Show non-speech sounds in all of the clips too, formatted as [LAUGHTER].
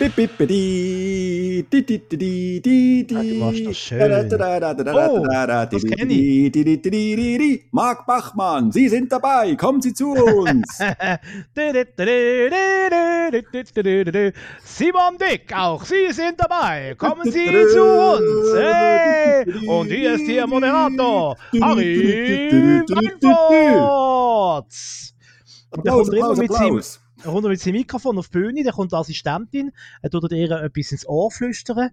Bip, bip, di, di, di, di, di, di, di. Ah, du machst das schön. Da, da, da, da, da, da, Oh, da, da, das di, kenn di, di, di, di, di, di, di. Marc Bachmann, Sie sind dabei, kommen Sie zu uns. Simon Dick, auch Sie sind dabei. Kommen Sie zu uns. Hey! Und hier ist Ihr Moderator, Harry Weinfurt. Und kommt immer mit seinem, Applaus. Er kommt mit seinem Mikrofon auf die Bühne, dann kommt die Assistentin, er tut ihr etwas ins Ohr flüstern.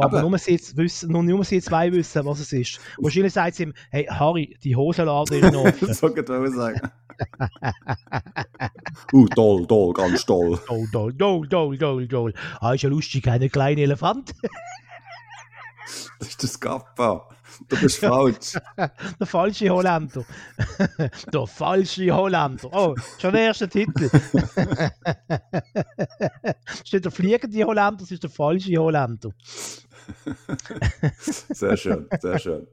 Aber Aber- nur sie, jetzt wissen, nur, nur sie zwei wissen, was es ist. Wahrscheinlich sagt sie ihm, hey Harry, die Hosenlade ist noch [LAUGHS] offen. Wollte ich auch sagen. [LAUGHS] Uh, toll, toll, ganz toll. Dol, dol, dol, dol, dol, dol. Ah, ist ja lustig, ein kleiner Elefant. Das ist das Kappa. Du bist falsch. [LAUGHS] Der falsche Holländer. [LAUGHS] der falsche Holländer. Oh, schon der erste Titel. [LAUGHS] nicht der fliegende Holländer, das ist der falsche Holländer. Sehr schön, sehr schön.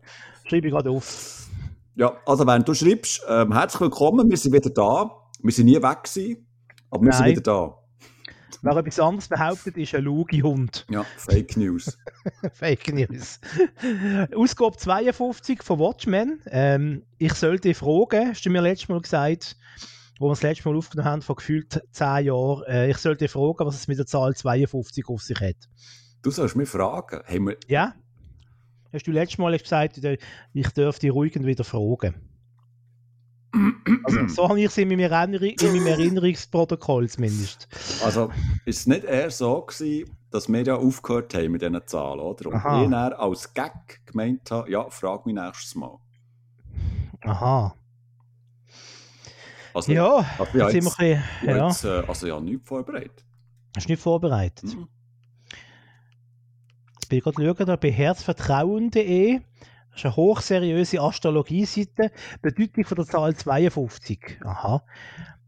Schreibe ich gerade auf. Ja, also wenn du schreibst, ähm, herzlich willkommen, wir sind wieder da. Wir sind nie weg gewesen, aber wir sind wieder da. Wer etwas anderes behauptet, ist ein Lugi-Hund. Ja, Fake News. [LAUGHS] Fake News. Ausgabe 52 von Watchmen. Ähm, ich sollte fragen, hast du mir letztes Mal gesagt, wo wir das letzte Mal aufgenommen haben, vor gefühlt 10 Jahren, äh, ich sollte fragen, was es mit der Zahl 52 auf sich hat. Du sollst mich fragen, haben wir, Ja? Hast du letztes Mal gesagt, ich dürfte ruhig wieder fragen? Also, [CLEARS THROAT] so habe ich es in meinem, Erinnerung, in meinem Erinnerungsprotokoll zumindest. also ist es nicht eher so gewesen, dass wir ja aufgehört haben mit diesen Zahlen, oder? Und Aha. ich dann als Gag gemeint habe, ja, frag mich nächstes Mal. Aha. Also, Ja, also, ja, jetzt bisschen, ja, jetzt, äh, also ja, nichts vorbereitet. hast du nicht vorbereitet. Mhm. Jetzt bin ich gerade schauen, da bei herzvertrauen.de. Das ist eine hochseriöse Astrologie-Seite. Bedeutung von der Zahl 52. Aha.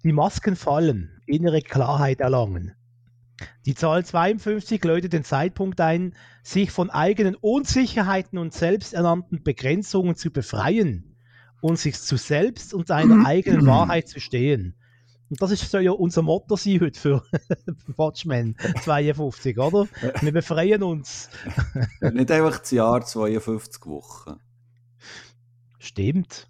Die Masken fallen, innere Klarheit erlangen. Die Zahl 52 läutet den Zeitpunkt ein, sich von eigenen Unsicherheiten und selbsternannten Begrenzungen zu befreien und sich zu selbst und seiner [CLEARS THROAT] eigenen Wahrheit zu stehen. Und das ist, soll ja unser Motto sein heute für [LAUGHS] Watchmen 52, oder? Wir befreien uns. Nicht einfach das Jahr 52 Wochen. Stimmt.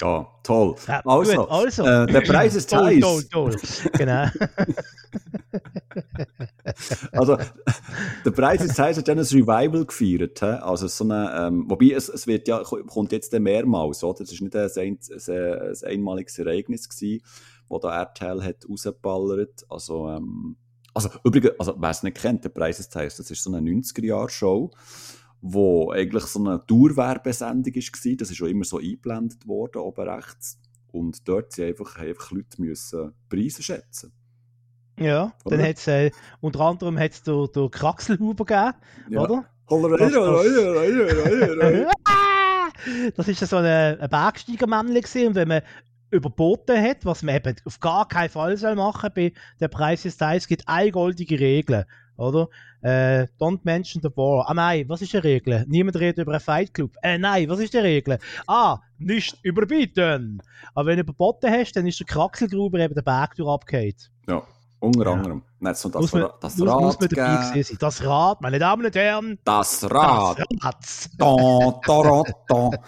Ja, toll. Ja, Also, gut, also. äh, der Preis ist toll, heiß. toll, toll. Genau. [LAUGHS] Also, der Preis ist heiß hat ja ein Revival gefeiert. hä? Also, so eine, ähm, wobei es, es wird ja, kommt jetzt dann mehrmals, oder? Es ist nicht ein, ein, ein, ein einmaliges Ereignis gewesen, wo da RTL hat rausgeballert. Also, ähm, also, übrigens, also, wer es nicht kennt, der Preis ist heiß, das ist so eine 90er-Jahr-Show, wo eigentlich so eine Dauerwerbesendung war. Das ist schon immer so eingeblendet worden, oben rechts. Und dort sind einfach, einfach Leute müssen Preise schätzen. Ja, dann Oder? hat es äh, unter anderem hat's der, der Kraxelhuber gegeben, Ja. oder? Hollerei, [LAUGHS] Das ist ja so ein, ein Bergsteigermännchen gewesen. und wenn man überboten hat, was man eben auf gar keinen Fall soll machen bei der Preis ist Eis, es gibt eine goldige Regel, oder? Äh, don't mention the war. Ah nein, was ist die Regel? Niemand redet über einen Fight Club. Äh, nein, was ist die Regel? Ah, nicht überbieten. Aber wenn du überboten hast, dann ist der Kraxelgruber eben der Berg durch abgeht. Ja, unter Ja. anderem. Nicht so das, Muss man, das muss, Rad muss man dabei sein. Das Rad, meine Damen und Herren, Das das Rad. Rad. [LAUGHS]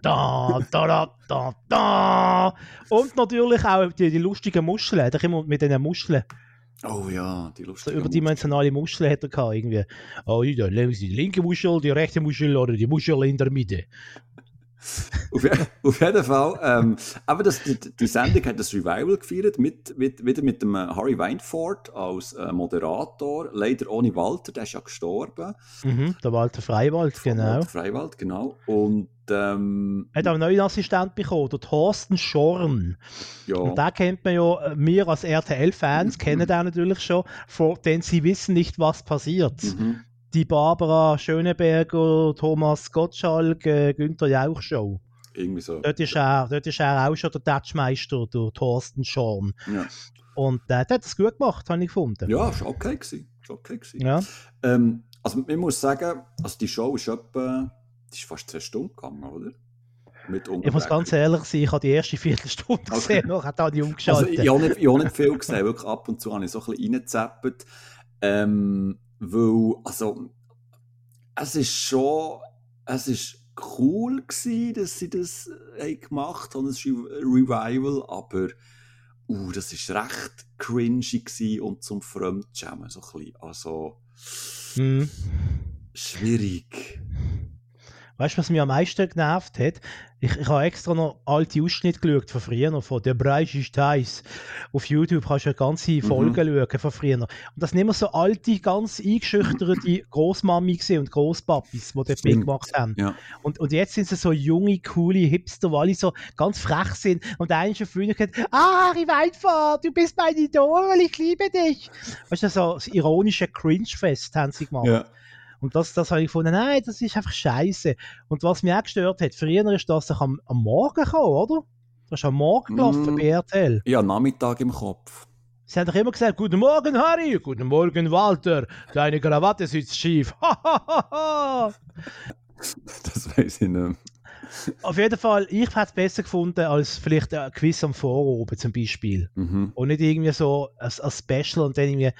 Da, da, da, da. Da. Und natürlich auch die, die lustigen Muscheln. Da immer mit diesen Muscheln. Oh ja, die So lustige überdimensionale Muscheln hat er gehabt, irgendwie. Oh, Sie die linke Muschel, die rechte Muschel oder die Muschel in der Mitte. Auf, auf jeden Fall. Ähm, aber das, die, die Sendung hat das Revival gefeiert, mit, mit, wieder mit dem äh, Harry Weinfurt als äh, Moderator. Leider ohne Walter, der ist ja gestorben. Mhm, der Walter Freiwald, genau. Walter Freiwald, genau. Und ähm, Er hat auch einen neuen Assistent bekommen, der Thorsten Schorn. ja, Und da kennt man ja, äh, wir als RTL-Fans kennen den natürlich schon, denn sie wissen nicht, was passiert. mhm. Die Barbara Schöneberger, Thomas Gottschalk, äh, Günther Jauch Show. Irgendwie so. Dort ist er, dort ist er auch schon der Touchmeister, der Thorsten Schorn. Ja, Und äh, der hat es gut gemacht, habe ich gefunden. ja ist okay gewesen. Ist okay gewesen. Ja. Ähm, also ich muss sagen, also die Show ist etwa, die ist fast zwei Stunden gegangen, oder? Mit Ich muss ganz ehrlich sein, ich habe die erste Viertelstunde Okay. gesehen, habe ich Also umgeschaltet. ich, ich habe nicht, ich habe nicht viel gesehen, wirklich ab und zu habe ich so ein bisschen reingezappt. Ähm, weil, also, es ist schon, es ist cool gewesen, dass sie das äh, haben gemacht haben, das Re- Revival, aber, uh, das ist recht cringy gewesen und zum Fremdschämen so ein bisschen. Also, Hm. schwierig. Weißt du, was mich am meisten genervt hat? Ich, ich habe extra noch alte Ausschnitte geschaut von früher, noch von «Der Preis ist heiß». Auf YouTube kannst du eine ganze Folge schauen von früher. Und das sind immer so alte, ganz eingeschüchterte [CLEARS THROAT] Großmami und Großpapis, die dort mitgemacht haben. Ja. Und, und jetzt sind sie so junge, coole Hipster, weil alle so ganz frech sind. Und der eine schon früher gesagt, ah, Harry Weinfahrt, du bist mein Idol, ich liebe dich. Weißt du, so das ironische Cringe-Fest haben sie gemacht. Ja. Und das, das habe ich gefunden, nein, das ist einfach scheiße. Und was mich auch gestört hat, früher ist das doch am, am Morgen gekommen, oder? Das ist am Morgen gelaufen Mm. bei RTL. Habe Nachmittag im Kopf. Sie haben doch immer gesagt, guten Morgen, Harry, guten Morgen, Walter, deine Krawatte sitzt schief. Ha, ha, ha, ha. Das weiß ich nicht. Auf jeden Fall, ich hätte es besser gefunden als vielleicht ein Quiz am Vorabend zum Beispiel. Mhm. Und nicht irgendwie so ein Special und dann irgendwie.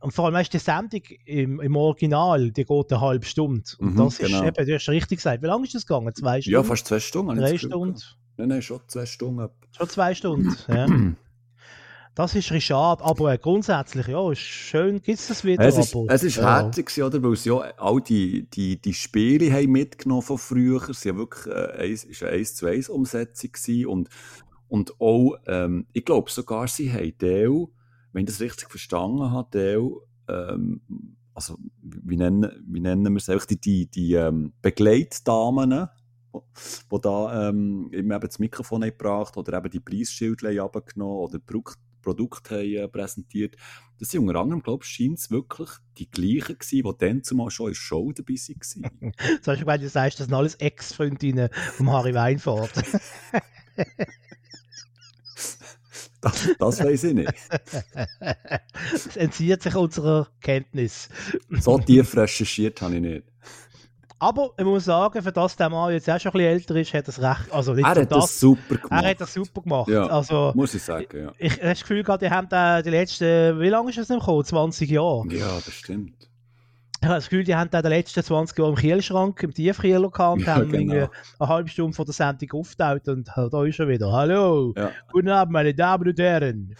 Und vor allem, weißt du, die Sendung im, im Original, die geht eine halbe Stunde. Und Mhm, das ist genau. eben, du hast richtig gesagt. Wie lange ist das gegangen? Zwei Stunden? Ja, fast zwei Stunden. Drei Stunden? Nein, nein, schon zwei Stunden. Schon zwei Stunden. [CLEARS THROAT] ja. Das ist ein schade, aber äh, grundsätzlich, ja, ist schön, gibt es das wieder. Es ist, aber, es ist ja. herzig, oder? Weil sie ja all die, die, die Spiele haben mitgenommen von früher. Es war wirklich äh, eine 1 zu 1 Umsetzung und, und auch, ähm, ich glaube sogar, sie haben Teil, wenn ich das richtig verstanden habe, Teil, ähm, also wie nennen, wie nennen wir es eigentlich, die, die, die ähm, Begleitdamen, die da ähm, eben das Mikrofon haben gebracht oder eben die Preisschilder haben runtergenommen oder Produkt, Produkte haben äh, präsentiert. Das sind unter anderem, glaube ich, scheint es wirklich die gleichen gewesen, die dann zumal schon in der Show dabei waren. Hast du gemeint, du sagst, das sind alles Ex-Freundinnen vom Harry Weinfahrt. [LAUGHS] Das, das weiß ich nicht. das [LAUGHS] entzieht sich unserer Kenntnis. So tief recherchiert habe ich nicht. Aber ich muss sagen, für das der Mann jetzt auch schon ein bisschen älter ist, hat er es recht. Also nicht Er hat das super gemacht. er hat das super gemacht. Ja. Also, Muss ich sagen, ja. ich habe das Gefühl die haben da die letzten, wie lange ist das nicht gekommen? 20 Jahre. Ja, das stimmt. Ich habe das Gefühl, die haben da die letzten 20 Jahre im Kühlschrank, im Tiefkühler gehabt [LAUGHS] Ja, haben genau. eine halbe Stunde vor der Sendung aufgetaucht und äh, da ist er wieder. Hallo, Ja. guten Abend, meine Damen und Herren.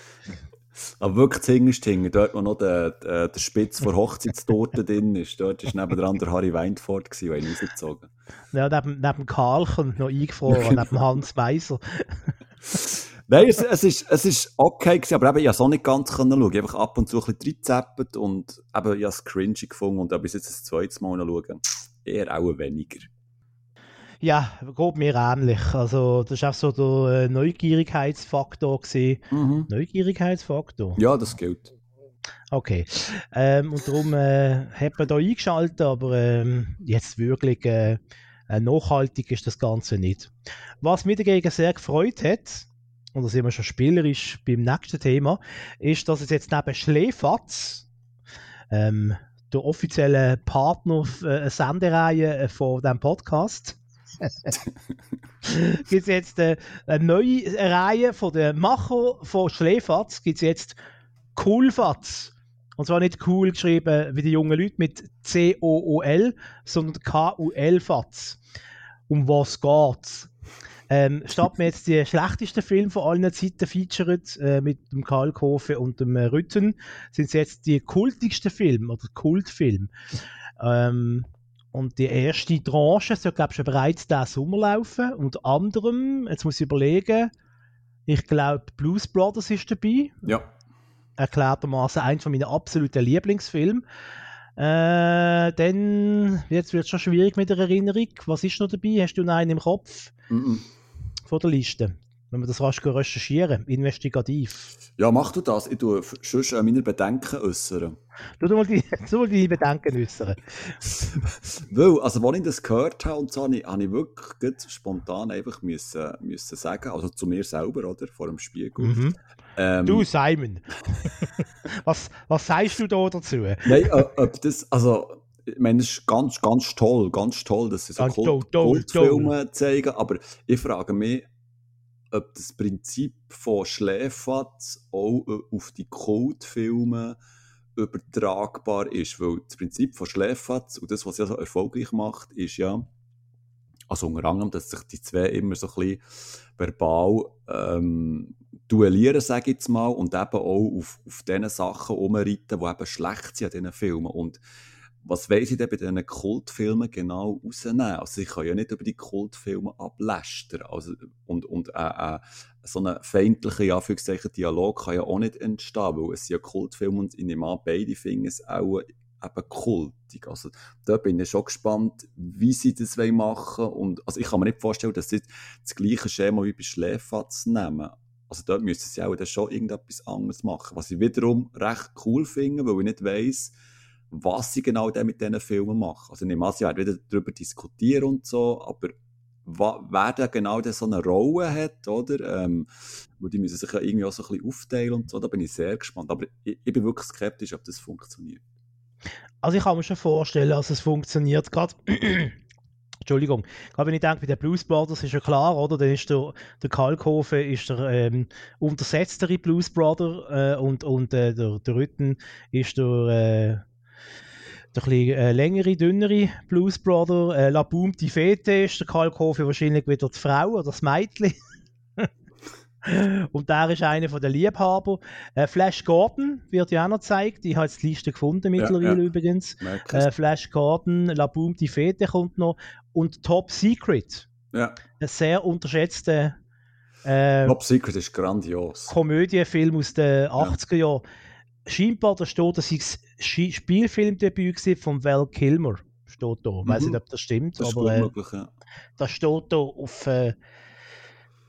Aber wirklich hinterst hinten, dort wo noch der, der, der Spitz vor Hochzeitstorte [LAUGHS] drin ist, dort war nebendran der Harry gewesen, der ihn rausgezogen Ja, neben, neben Karlchen noch eingefroren, [LAUGHS] neben Hans Meiser. Nein, es, es, ist, es ist okay gewesen, aber eben, ich konnte es auch nicht ganz können schauen. Ich habe einfach ab und zu ein bisschen reingezappt und eben, ich habe es cringy gefunden und es jetzt ein zweites Mal noch schaue, eher auch weniger. Ja, geht mir ähnlich. Also, das war auch so der äh, Neugierigkeitsfaktor. Gewesen. Mhm. Neugierigkeitsfaktor? Ja, das gilt. Okay. Ähm, und darum äh, hat man da eingeschaltet, aber ähm, jetzt wirklich äh, nachhaltig ist das Ganze nicht. Was mich dagegen sehr gefreut hat, und da sind wir schon spielerisch beim nächsten Thema, ist, dass es jetzt neben Schläfatz, ähm, der offizielle Partner äh, Sendereihe äh, von diesem Podcast, [LAUGHS] gibt es jetzt äh, eine neue Reihe von den Macher von Schläfatz, gibt es jetzt Coolfatz. Und zwar nicht cool geschrieben wie die jungen Leute mit C-O-O-L, sondern K-U-L-Fatz. Um was geht's? Ähm, statt mir jetzt die schlechtesten Filme von allen Zeiten featured, äh, mit dem Kalkofe und dem äh, Rütten, sind es jetzt die kultigsten Filme oder Kultfilme. Ähm, und die erste Tranche soll, glaube ich, schon bereits diesen Sommer laufen. Unter anderem, jetzt muss ich überlegen, ich glaube, Blues Brothers ist dabei Ja. erklärtermaßen eins von meinen absoluten Lieblingsfilmen. Äh, dann, jetzt wird es schon schwierig mit der Erinnerung. Was ist noch dabei? Hast du noch einen im Kopf Mhm. Von der Liste? wenn wir das rasch recherchieren, investigativ. Ja, mach du das. Ich tue sonst äh, meine Bedenken äußern. Du du mal, die, [LAUGHS] du mal deine Bedenken äußern. [LAUGHS] Weil, also, als ich das gehört habe, und so, habe ich, habe ich wirklich spontan einfach müssen, müssen sagen, also zu mir selber, oder? Vor dem Spiegel. Mhm. Ähm, du, Simon. [LAUGHS] was, was sagst du da dazu? Nein, äh, ob das, also, ich meine, es ist ganz, ganz toll, ganz toll, dass sie so Kult, Kultfilme zeigen, aber ich frage mich, ob das Prinzip von Schläferz auch äh, auf die Kultfilme übertragbar ist. Weil das Prinzip von Schläferz und das, was ja so erfolgreich macht, ist ja, also unter anderem, dass sich die zwei immer so ein bisschen verbal ähm, duellieren, sage ich jetzt mal, und eben auch auf, auf diesen Sachen umreiten, die eben schlecht sind an diesen Filmen. Und was weiß ich denn bei diesen Kultfilmen genau rausnehmen? Also ich kann ja nicht über die Kultfilme ablästern. Also, und und äh, äh, so ein feindlicher Anführungszeichen, Dialog kann ja auch nicht entstehen, weil es sind ja Kultfilme und ich nehme an, beide finden es auch eben kultig. Also da bin ich schon gespannt, wie sie das machen wollen. Und, also ich kann mir nicht vorstellen, dass sie das gleiche Schema wie bei Schläfatz nehmen. Also dort müssen sie auch schon irgendetwas anderes machen. Was ich wiederum recht cool finde, weil ich nicht weiss, was sie genau mit diesen Filmen machen. Also ich nehme an, sie werden wieder darüber diskutieren und so, aber wer da genau so eine Rolle hat, oder? Ähm, wo die müssen sich ja irgendwie auch so ein bisschen aufteilen und so, da bin ich sehr gespannt. Aber ich, ich bin wirklich skeptisch, ob das funktioniert. Also ich kann mir schon vorstellen, dass es funktioniert. Gerade [CLEARS THROAT] Entschuldigung, gerade wenn ich denke, bei den Blues Brothers ist ja klar, oder? Dann ist der, der Kalkofe ist der ähm, untersetztere Blues Brother äh, und, und äh, der, der Rütten ist der, äh, der ein äh, längere, dünnere Blues Brother. Äh, La Boom die Fete ist der Karl Kofi wahrscheinlich wieder die Frau oder das Mädchen. [LAUGHS] Und der ist einer der Liebhaber. Äh, Flash Gordon wird ja auch noch gezeigt. Ich habe jetzt die Liste gefunden mittlerweile ja, ja. übrigens. Äh, Flash Gordon, La Boom die Fete kommt noch. Und Top Secret. Ja. Ein sehr unterschätzter äh, Top Secret ist grandios. Komödienfilm aus den 80er Jahren scheinbar da steht, dass ich Spielfilmdebüt von Val Kilmer. Steht da. Ich weiß nicht, mhm. ob das stimmt, das aber äh, ja. das steht da auf äh,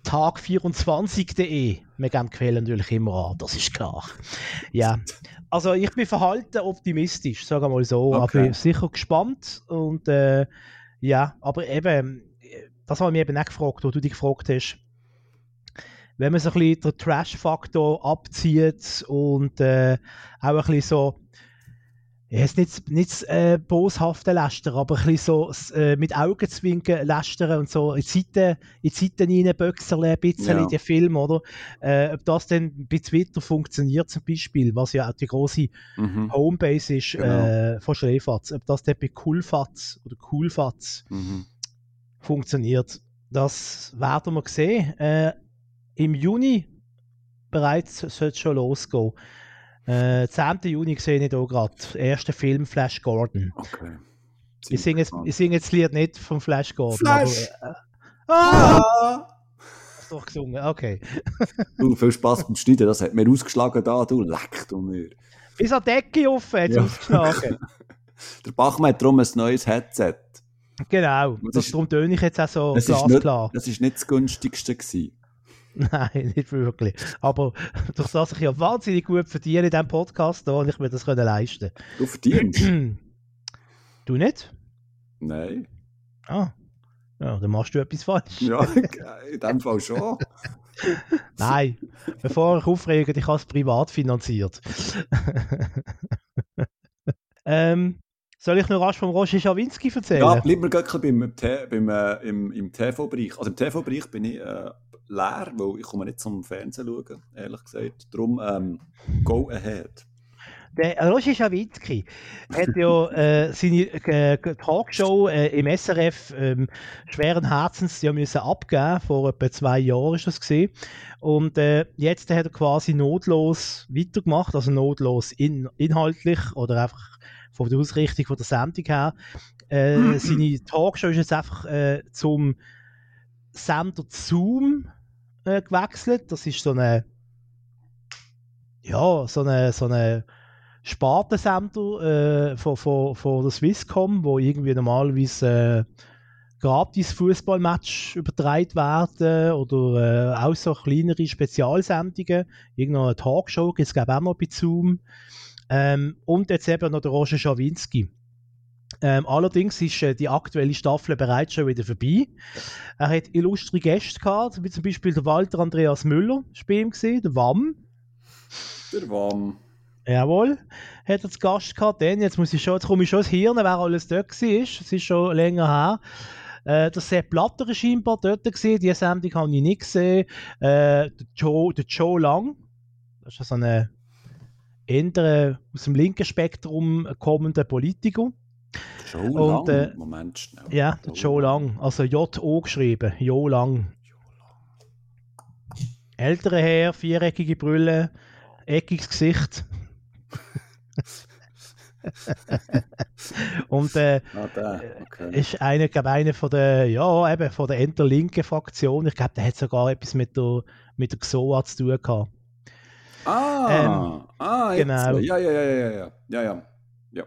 tag24.de. Wir geben die Quellen natürlich immer an, das ist klar. Ja. Also ich bin verhalten optimistisch, sagen wir mal so. Okay. Ich bin sicher gespannt und äh, ja, aber eben, das habe ich mir eben auch gefragt, wo du dich gefragt hast, wenn man so ein bisschen den Trash-Faktor abzieht und äh, auch ein bisschen so, ist nicht, nicht äh, boshafte Läster, aber ein bisschen so äh, mit Augenzwinken lästern und so in die Seiten, in die Seiten reinböxerle ein bisschen ja. in den Film, oder? Äh, ob das dann bei Twitter funktioniert zum Beispiel, was ja auch die große mhm. Homebase ist genau. äh, von Schlefatz, ob das dann bei Coolfatz oder Coolfatz mhm. funktioniert, das werden wir sehen. Im Juni bereits sollte es schon losgehen. Äh, 10. Juni sehe ich hier gerade. Erster Film Flash Gordon. Okay. Ich singe, jetzt, ich singe jetzt das Lied nicht vom Flash Gordon. Flash! Aber, äh, ah! Hast doch gesungen, okay. du, viel Spaß beim Schneiden, das hat mir ausgeschlagen da, du leck du mir. Bis an die Decke offen hat es ja. ausgeschlagen. [LAUGHS] Der Bachmann hat darum ein neues Headset. Genau, das, das ist, darum töne ich jetzt auch so glasklar. Das war nicht das günstigste. Gewesen. [LAUGHS] Nein, nicht wirklich. Aber durch das ich ja wahnsinnig gut verdiene in diesem Podcast da und ich mir das können leisten Du verdienst? [CLEARS THROAT] du nicht? Nein. Ah. Ja, dann machst du etwas falsch. Ja, [LAUGHS] in dem Fall schon. [LAUGHS] Nein, bevor ich aufrege, ich habe es privat finanziert. ähm, soll ich noch rasch vom Roger Schawinski erzählen? Ja, bleib mir gleich beim, beim, äh, im, im TV-Bereich. Also im TV-Bereich bin ich äh, leer, weil ich komme nicht zum Fernsehen schauen, ehrlich gesagt. Darum, ähm, go ahead. Der Roger Schawinski hat ja äh, seine äh, Talkshow äh, im SRF ähm, schweren Herzens ja müssen abgeben. Vor etwa zwei Jahren ist das gesehen. Und äh, jetzt hat er quasi notlos weitergemacht, also notlos in, inhaltlich oder einfach von der Ausrichtung von der Sendung her. Äh, seine Talkshow ist jetzt einfach äh, zum Sender Zoom äh, gewechselt. Das ist so eine, ja, so eine, so eine Spartensender äh, von, von, von der Swisscom, wo irgendwie normalerweise äh, gratis Fußballmatch übertragen werden oder äh, auch so kleinere Spezialsendungen. Irgendeine Talkshow gibt es auch noch bei Zoom. Ähm, und jetzt eben noch der Roger Schawinski. Ähm, allerdings ist äh, die aktuelle Staffel bereits schon wieder vorbei. Er hat illustre Gäste gehabt, wie zum Beispiel der Walter Andreas Müller, Spiel gesehen, der WAM. Der WAM. Jawohl, hat er zu Gast gehabt. Dann, jetzt, muss ich schon, jetzt komme ich schon ins Hirn, wer alles dort war. Es ist schon länger her. Äh, der Sepp Blatter war scheinbar dort. Gewesen. Die Sendung habe ich nicht gesehen. Äh, der, Joe, der Joe Lang, das ist so ein eher aus dem linken Spektrum kommender Politiker. Joe Und, Lang? äh, Moment schnell. Ja, der Joe Lang, also J-O geschrieben, Jo Lang. Älterer Herr, viereckige Brille, eckiges Gesicht. [LAUGHS] Und äh, Ah. Okay. ist einer, glaube einer von der, ja, eben von der enterlinken Fraktion. Ich glaube, der hat sogar etwas mit der, mit der XOA zu tun gehabt. Ah, ah, jetzt. genau. Ja, ja, ja, ja, ja, ja, ja.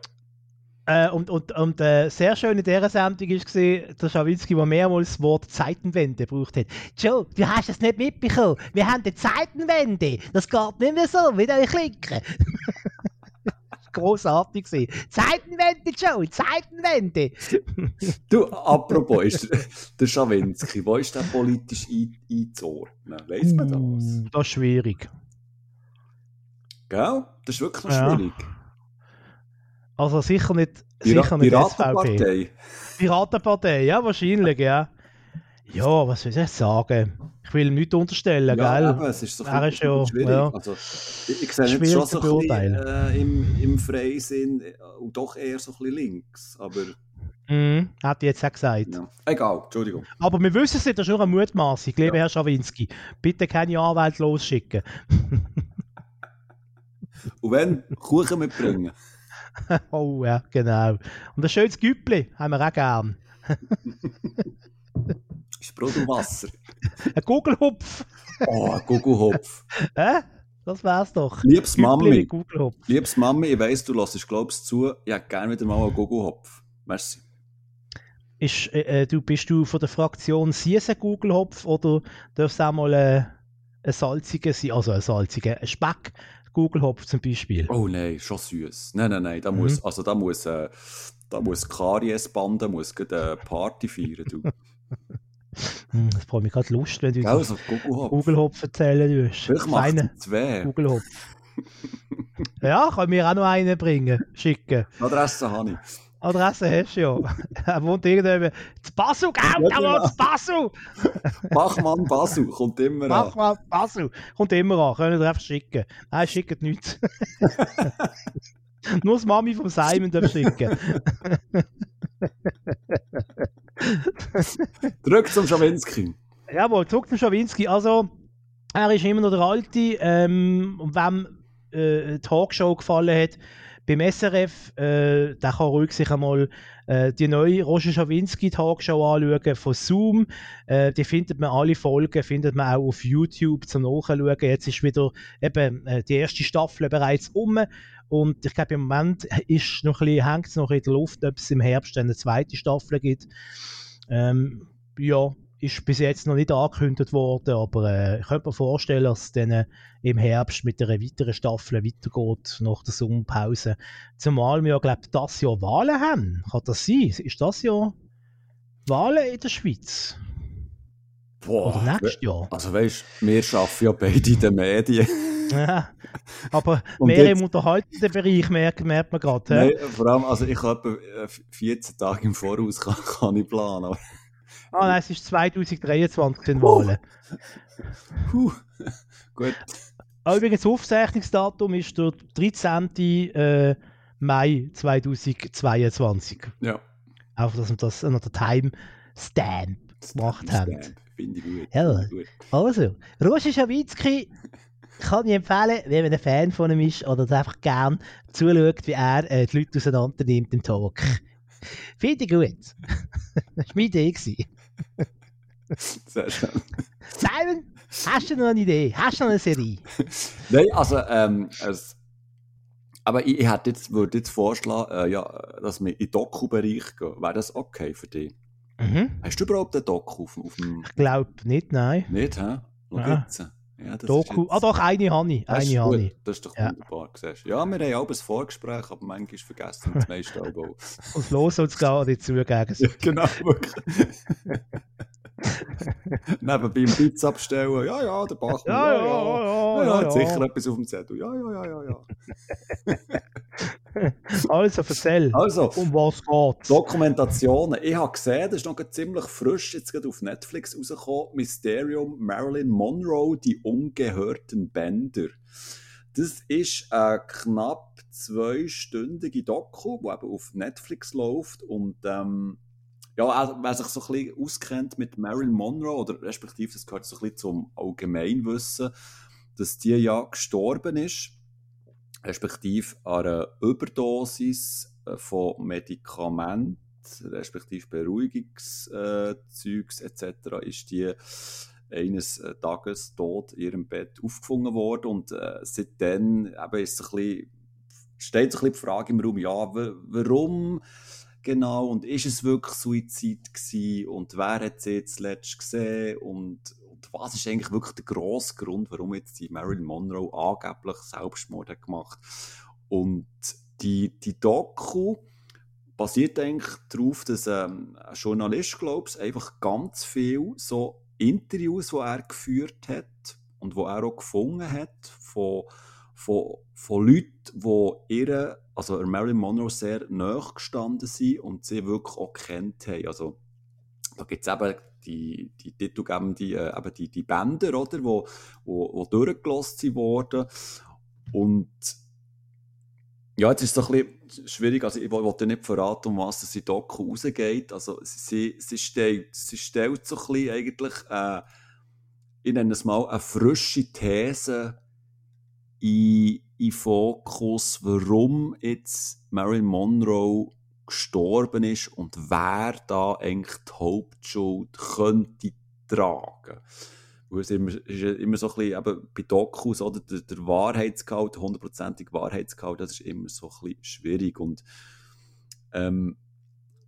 Äh, und und, und äh, sehr schön in dieser Sendung war der Schawinski, der mehrmals das Wort Zeitenwende gebraucht hat. Joe, du hast es nicht mitbekommen. Wir haben eine Zeitenwende. Das geht nicht mehr so, wie euch Linken. [LAUGHS] Großartig gewesen. Zeitenwende, Joe, Zeitenwende. [LAUGHS] Du, apropos, ist der, der Schawinski, wo ist der politisch ein, einzuordnen? Weiss man das? Uh, das ist schwierig. Gell? Das ist wirklich noch Ja. schwierig. Also sicher nicht, Pira sicher nicht SVP. Piratenpartei. Piratenpartei, ja, wahrscheinlich, ja. Ja, was soll ich sagen? Ich will ihm nichts unterstellen, Ja, gell? eben, es ist so Er ist ja- schwierig. ja. Also, ich, ich sehe jetzt schon so ein bisschen, äh, im, im Freisinn äh, und doch eher so ein bisschen links. Aber Mhm, hat jetzt auch gesagt. ja. egal, Entschuldigung. Aber wir wissen es nicht, das ist nur eine Mutmaßung. Lieber Herr Schawinski, bitte keine Anwälte losschicken. Und wenn, Kuchen mitbringen. [LAUGHS] [LAUGHS] oh ja, genau. Und ein schönes Güppli haben wir auch gern. [LAUGHS] Sprudel Wasser. Ein Gugelhupf. Oh, ein Gugelhopf. [LAUGHS] Hä? Das wär's doch. Liebes Mami, liebes Mami, ich weiss, du lässt glaubst zu. Ich hätte gerne wieder mal einen Gugelhopf. Merci. Ist, äh, äh, du, bist du von der Fraktion Siesen Gugelhopf oder darfst du auch mal äh, ein salziger sein, also ein salziger, ein Speck Gugelhopf zum Beispiel? Oh nein, schon süß. Nein, nein, nein, da Mhm. muss, also da muss, äh, da muss Kariesbande muss gerade eine Party feiern, du. [LAUGHS] Hm, das freut mich gerade Lust, wenn du Gell, uns so Gugelhopf. Gugelhopf erzählen willst. Vielleicht macht Feine es zwei. Gugelhopf. [LAUGHS] ja, kann mir auch noch einen bringen, schicken. Adresse habe ich. Adresse hast du ja. [LAUGHS] Er wohnt irgendwo zu Basel, gell? Genau. wohnt zu Basel! [LAUGHS] Bachmann Basu kommt immer Mach an. mal Basel. Kommt immer an, können wir einfach schicken. Nein, schickt nichts. [LAUGHS] Nur das Mami vom Simon darf schicken. Zurück zum Schawinski. Jawohl, zurück zum Schawinski. Also, er ist immer noch der Alte. Ähm, und wem äh, die Talkshow gefallen hat, beim SRF, äh, der kann ruhig sich einmal äh, die neue Roger Schawinski Talkshow anschauen von Zoom. Äh, die findet man alle Folgen, findet man auch auf YouTube zum Nachschauen. Jetzt ist wieder eben äh, die erste Staffel bereits um. Und ich glaube, im Moment ist noch ein bisschen, hängt es noch in der Luft, ob es im Herbst eine zweite Staffel gibt. Ähm, ja, ist bis jetzt noch nicht angekündigt worden, aber äh, ich könnte mir vorstellen, dass es dann äh, im Herbst mit einer weiteren Staffel weitergeht nach der Sommerpause. Zumal wir ja, glaube ich, das Jahr Wahlen haben. Kann das sein? Ist das Jahr Wahlen in der Schweiz? Boah. Oder nächstes Jahr? Also weißt du, wir arbeiten ja beide in den Medien. Ja, aber [LAUGHS] mehr jetzt- im unterhaltenden Bereich merkt, merkt man gerade. Nein, vor allem, also ich habe etwa äh, 14 Tage im Voraus kann, kann ich planen. Ah nein, es ist 2023 sind Wahlen. puh, [LAUGHS] gut. Ah, Übrigens, das Aufzeichnungsdatum ist der 13. Äh, Mai 2022. Ja. Einfach, dass wir das noch der Timestamp gemacht haben. Finde ich gut. Ja. Gut. Also, Roger Schawitzki kann ich empfehlen, wenn man ein Fan von ihm ist oder einfach gern zuschaut, wie er äh, die Leute auseinander nimmt im Talk. Finde ich gut. [LAUGHS] das war meine Idee. Sehr schön. Simon, hast du noch eine Idee? Hast du noch eine Serie? Nein, also, ähm, es, aber ich, ich hätte jetzt, würde jetzt vorschlagen, äh, ja, dass wir in den Doku-Bereich gehen. Wäre das okay für dich? Mhm. Hast du überhaupt einen Doku auf, auf dem... Ich glaube nicht, nein. Nicht, hä? Wo ja. gibt's ja, Doku. Ah, doch, eine habe ich. Eine das, habe ich. das ist doch ja. wunderbar. Siehst. Ja, wir haben auch ein Vorgespräch, aber manchmal vergessen wir das meiste auch. [LAUGHS] Und los uns gerade zugegen. Ja, genau, wirklich. [LAUGHS] Neben beim Pizza abstellen, ja, ja, der Bach. Ja, ja, ja, ja, ja, ja, sicher etwas auf dem Zettel. Ja, ja, ja, ja, ja. [LAUGHS] [LAUGHS] also, erzähl. Also, um was geht's? Dokumentationen. Ich habe gesehen, das ist noch ziemlich frisch, jetzt gerade auf Netflix rausgekommen, Mysterium Marilyn Monroe, die ungehörten Bänder. Das ist eine knapp zweistündige Doku, die eben auf Netflix läuft und ähm, ja, wer sich so ein bisschen auskennt mit Marilyn Monroe, oder respektive, das gehört so ein bisschen zum Allgemeinwissen, dass die ja gestorben ist, respektive einer Überdosis äh, von Medikamenten, respektive Beruhigungszeugs etc., ist die eines äh, Tages tot in ihrem Bett aufgefunden worden. Und äh, seitdem eben ist ein bisschen, steht so ein bisschen die Frage im Raum, ja, warum genau? Und ist es wirklich Suizid gewesen? Und wer hat sie jetzt zuletzt gesehen? Und, was ist eigentlich wirklich der grosse Grund, warum jetzt die Marilyn Monroe angeblich Selbstmord hat gemacht und die, die Doku basiert eigentlich darauf, dass ähm, ein Journalist, glaube ich, einfach ganz viel so Interviews, die er geführt hat und wo er auch gefunden hat von, von, von Leuten, die ihre also Marilyn Monroe sehr nahe gestanden sind und sie wirklich auch kennt haben. Also da gibt es eben die, die titelgebende, äh, die, die Bänder, oder, wo, wo, wo durchgelassen wurden. Und ja, jetzt ist es ein bisschen schwierig, also ich wollte nicht verraten, um was in Doku rausgeht. Also sie, sie, stellt, sie stellt so ein bisschen eigentlich, äh, ich nenne es mal, eine frische These in, in Fokus, warum jetzt Marilyn Monroe gestorben ist und wer da eigentlich die Hauptschuld könnte tragen. Weil es immer, ist immer so ein bisschen, eben bei Dokus, oder, der, der Wahrheitsgehalt, der hundertprozentige Wahrheitsgehalt, das ist immer so ein bisschen schwierig und ähm,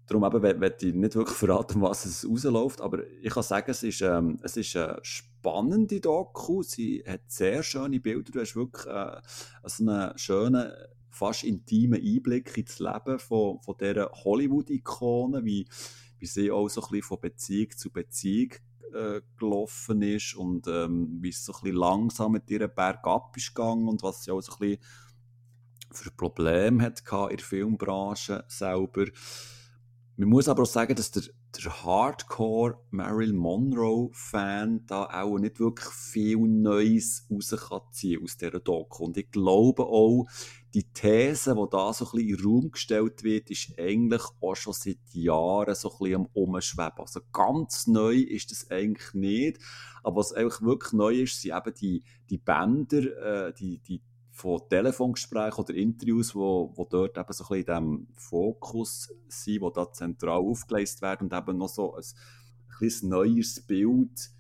darum eben, ich nicht wirklich verraten, was es rausläuft, aber ich kann sagen, es ist, ähm, es ist eine spannende Doku, sie hat sehr schöne Bilder, du hast wirklich äh, so einen schönen, fast intimen Einblick ins Leben von, von dieser Hollywood-Ikone, wie, wie sie auch so ein bisschen von Beziehung zu Beziehung äh, gelaufen ist und ähm, wie es so ein bisschen langsam mit ihrem Berg ab ist gegangen und was sie auch so ein bisschen für Probleme hat in der Filmbranche selber. Man muss aber auch sagen, dass der, der Hardcore Marilyn Monroe-Fan da auch nicht wirklich viel Neues raus kann aus dieser Doku. Und ich glaube auch, die These, die da so ein bisschen in den Raum gestellt wird, ist eigentlich auch schon seit Jahren so ein bisschen am Umschweben. Also ganz neu ist das eigentlich nicht. Aber was eigentlich wirklich neu ist, sind eben die, die Bänder, äh, die, die von Telefongesprächen oder Interviews, wo, wo dort eben so ein bisschen in diesem Fokus sind, wo da zentral aufgeleistet werden und eben noch so ein, ein neues Bild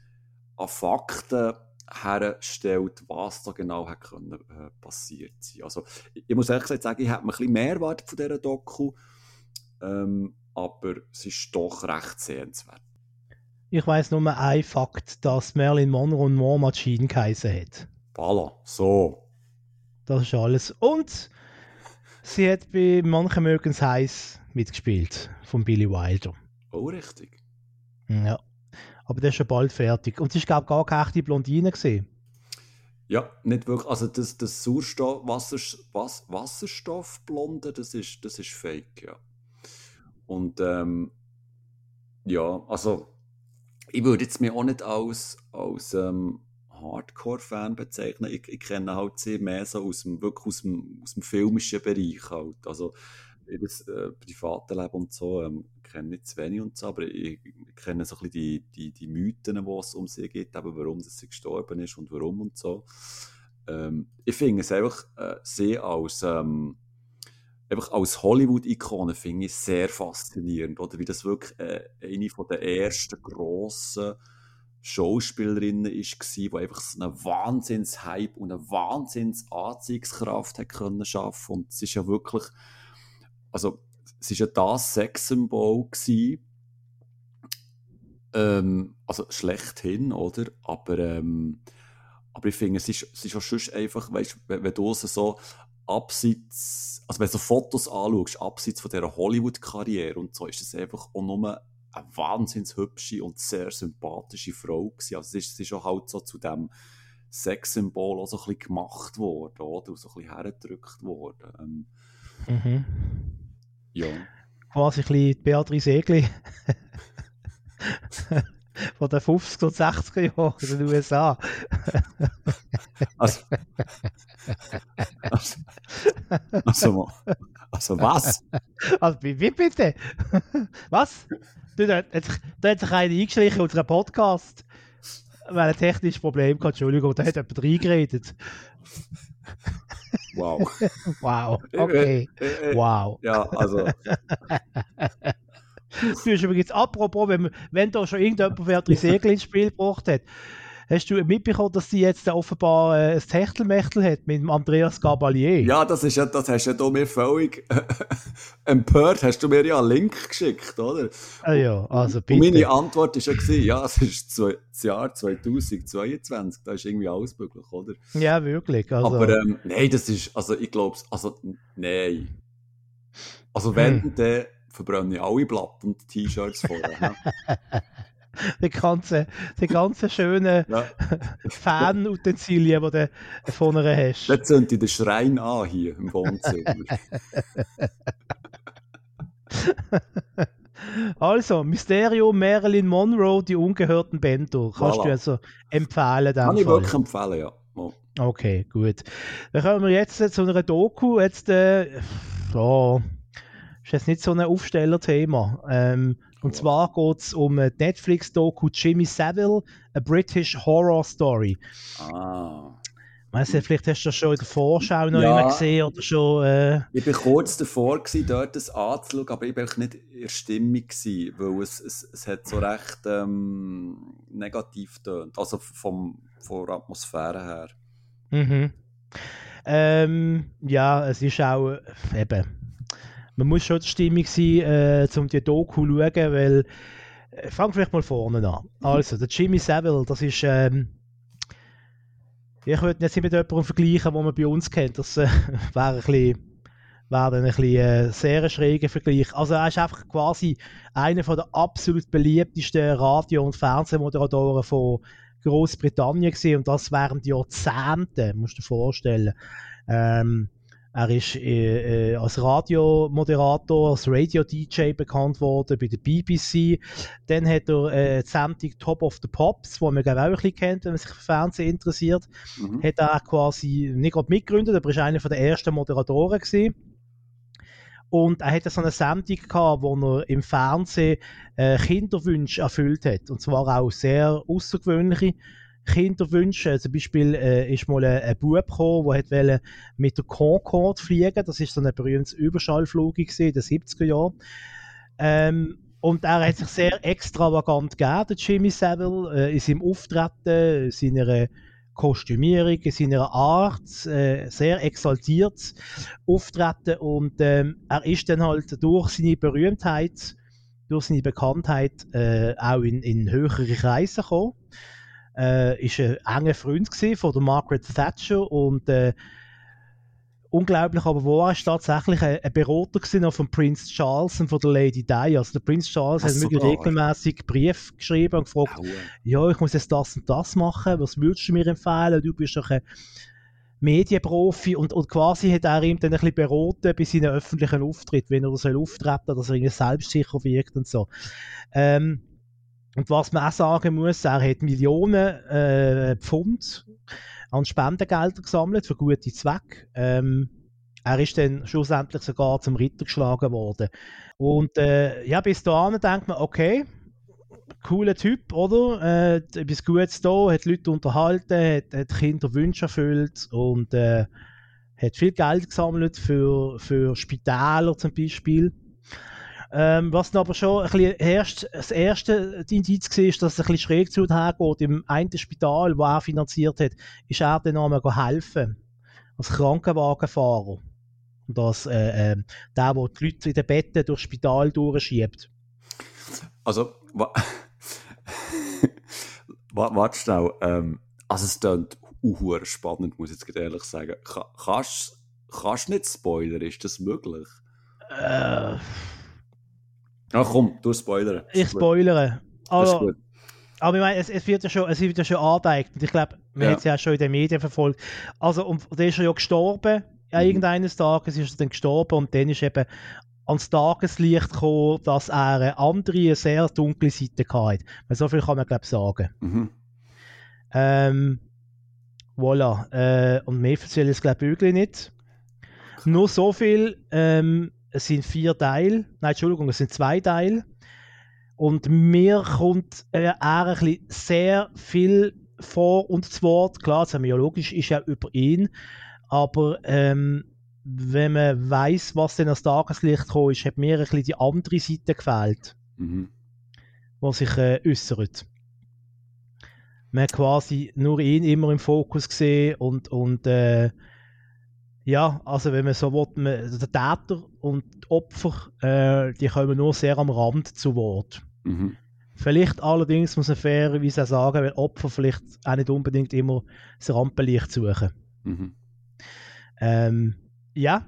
an Fakten herstellt, was da genau hat können, äh, passiert sein. Also, ich, ich muss ehrlich gesagt sagen, ich mir ein bisschen mehr erwartet von dieser Doku, ähm, aber es ist doch recht sehenswert. Ich weiss nur ein Fakt, dass Marilyn Monroe und War Machine geheißen hat. Voilà, so. Das ist alles. Und sie hat bei Manchen mögen's heiß mitgespielt von Billy Wilder. Oh, richtig. Ja. Aber der ist schon bald fertig. Und glaube ich, gar keine echte Blondine gesehen. Ja, nicht wirklich. Also das, das Sauerstoff, Wasser, was, Wasserstoffblonde, das ist, das ist fake, ja. Und ähm, ja, also ich würde jetzt mir auch nicht als, als ähm, Hardcore-Fan bezeichnen. Ich, ich kenne halt sie mehr so aus dem, wirklich aus dem, aus dem filmischen Bereich halt. Also, das äh, private Leben und so ähm, kenne ich zu wenig und so, aber ich, kenne so ein bisschen die, die, die Mythen, die es um sie geht, eben warum sie gestorben ist und warum und so. Ähm, ich finde es einfach, äh, sie als, ähm, einfach als Hollywood-Ikone finde ich sehr faszinierend, oder wie das wirklich äh, eine von der ersten grossen Schauspielerinnen ist, die einfach so einen Wahnsinns-Hype und eine Wahnsinns-Anziehungskraft hat können schaffen. Und es ist ja wirklich, also, es ist ja das Sexsymbol gewesen, Ähm, also schlechthin, oder? Aber, ähm, aber ich finde, es ist, es ist auch sonst einfach, weißt, wenn, wenn du so abseits, also wenn du so Fotos anschaust, abseits von dieser Hollywood-Karriere und so, ist es einfach auch nur eine wahnsinnig hübsche und sehr sympathische Frau gewesen. Also es ist, es ist auch halt so zu dem Sexsymbol auch so ein bisschen gemacht worden, oder? Und so ein bisschen hergedrückt worden. Ähm, mhm. Ja. Quasi ein bisschen Beatrice Egli. von den 50er und 60er Jahren in den USA. also, also, also, also was? Also, wie bitte? Was? Du, da, da hat sich einer eingeschlichen in unseren Podcast, weil ein technisches Problem hatte. Entschuldigung, da hat jemand reingeredet. Wow. [LAUGHS] wow, okay. Wow. Ja, also. [LAUGHS] Du hast übrigens, apropos, wenn, wenn da schon irgendjemand [LAUGHS] Beatrice Segel ins Spiel gebracht hat, Hast du mitbekommen, dass sie jetzt offenbar äh, ein Techtelmechtel hat mit dem Andreas Gabalier? Ja, das, ist ja, das hast ja du mir völlig [LAUGHS] empört. Hast du mir ja einen Link geschickt, oder? Ah ja, also bitte. Und meine Antwort war ja, gewesen, ja, es ist das Jahr 2022, da ist irgendwie alles möglich, oder? Ja, wirklich. Also. Aber ähm, nein, das ist, also ich glaube, also nein. Also wenn, hm. dann verbrenne ich alle Platten und T-Shirts vorher. [LAUGHS] [LAUGHS] die ganzen, die ganzen schönen [LAUGHS] ja. Fan-Utensilien, die du vorne hast. Jetzt sind die den Schrein an hier im Wohnzimmer. [LAUGHS] also, Mysterium, Marilyn Monroe, die ungehörten Bänder. Kannst voilà. du also empfehlen? Kann ich wirklich empfehlen, ja. Oh. Okay, gut. Dann kommen wir jetzt zu einer Doku. Jetzt, äh, oh, ist jetzt nicht so ein Aufstellerthema. Ähm, und zwar geht es um Netflix-Doku Jimmy Savile, A British Horror Story. Ah. Weißt du, vielleicht hast du das schon in der Vorschau noch ja, gesehen oder schon. Äh... Ich war kurz davor, gewesen, dort das anzuschauen, aber ich war nicht in der Stimmung, gewesen, weil es, es, es hat so recht ähm, negativ tönt. Also vom, von der Atmosphäre her. Mhm. Ähm, ja, es ist auch eben man muss schon die Stimmung sein, äh, um die Doku zu schauen, weil äh, fang vielleicht mal vorne an. Also, der Jimmy Savile, das ist ähm, ich würde jetzt nicht mit jemandem vergleichen, den man bei uns kennt. Das äh, [LAUGHS] wäre ein bisschen wäre dann ein bisschen, äh, sehr schräger Vergleich. Also er ist einfach quasi einer der absolut beliebtesten Radio- und Fernsehmoderatoren von Großbritannien gewesen und das während Jahrzehnten, musst du dir vorstellen. Ähm, er ist äh, äh, als Radiomoderator, als Radio-DJ bekannt worden bei der BBC. Dann hat er äh, die Sendung Top of the Pops, wo man glaube auch ein bisschen kennt, wenn man sich für Fernsehen interessiert. Mhm. Hat er quasi nicht gerade mitgegründet, aber ist einer der ersten Moderatoren gewesen. Und er hatte so eine Sendung gehabt, wo er im Fernsehen äh, Kinderwünsche erfüllt hat. Und zwar auch sehr außergewöhnliche. Kinderwünsche. Zum Beispiel äh, ist mal ein, ein Bub gekommen, der mit der Concorde fliegen Das ist so ein berühmtes Überschallflug in den 70er Jahren. Ähm, und er hat sich sehr extravagant gegeben, Jimmy Savile, äh, in seinem Auftreten, in seiner Kostümierung, in seiner Art, äh, sehr exaltiert auftreten. Und ähm, er ist dann halt durch seine Berühmtheit, durch seine Bekanntheit äh, auch in, in höhere Kreise gekommen äh, ist ein enger Freund von der Margaret Thatcher und äh, unglaublich aber war ist tatsächlich ein, ein Berater gewesen von Prince Charles und von der Lady Di. Also der Prince Charles Ach, hat wirklich regelmäßig Brief geschrieben und gefragt, ja, ich muss jetzt das und das machen, was würdest du mir empfehlen? Du bist doch ein Medienprofi und, und quasi hat er ihm dann ein bisschen beraten bei seinen öffentlichen Auftritt, wenn er soll auftreten, dass er irgendwie selbstsicher wirkt und so. Ähm, und was man auch sagen muss, er hat Millionen äh, Pfund an Spendengeldern gesammelt für gute Zwecke. Ähm, er ist dann schlussendlich sogar zum Ritter geschlagen worden. Und äh, ja, bis dahin denkt man, okay, cooler Typ, oder? Äh, etwas Gutes da, hat Leute unterhalten, hat, hat Kinder Wünsche erfüllt und äh, hat viel Geld gesammelt für, für Spitäler zum Beispiel. Ähm, was dann aber schon ein bisschen erst, das erste Indiz war, ist, dass es ein bisschen schräg zu hergeht. Im einen Spital, das er finanziert hat, ist er dann einmal helfen. Als Krankenwagenfahrer. Und das, äh, äh, der, der die Leute in den Betten durchs Spital durchschiebt. Also, [LAUGHS] Warte schnell. Ähm, also es klingt uh, spannend, muss ich jetzt ehrlich sagen. Ka kannst du nicht spoilern? Ist das möglich? Äh, Ach komm, du spoilern. Ich spoilere. Also, aber ich meine, es, es, wird ja schon, es wird ja schon angezeigt. Und ich glaube, man ja. hat es ja auch schon in den Medien verfolgt. Also, und der ist ja gestorben. Mhm. Irgendeines Tages ist er dann gestorben und dann ist eben ans Tageslicht gekommen, dass er eine andere, sehr dunkle Seite hatte. So viel kann man, glaube ich, sagen. Mhm. Ähm, voilà. Äh, und mehr erzähle ich, glaube ich, wirklich nicht. Nur so viel, ähm, es sind vier Teile. Nein, Entschuldigung, es sind zwei Teile. Und mir kommt äh, ein bisschen sehr viel vor und zu Wort. Klar, semiologisch ist ja über ihn. Aber ähm, wenn man weiß, was denn als Tageslicht gekommen ist, hat mir ein bisschen die andere Seite gefehlt, mhm. was sich äh, äußert. Man hat quasi nur ihn immer im Fokus gesehen und, und äh, ja, also wenn man so will, man, der Täter und die Opfer, äh, die kommen nur sehr am Rand zu Wort. Mhm. Vielleicht allerdings muss man fairerweise auch sagen, weil Opfer vielleicht auch nicht unbedingt immer das Rampenlicht suchen. Mhm. Ähm, ja,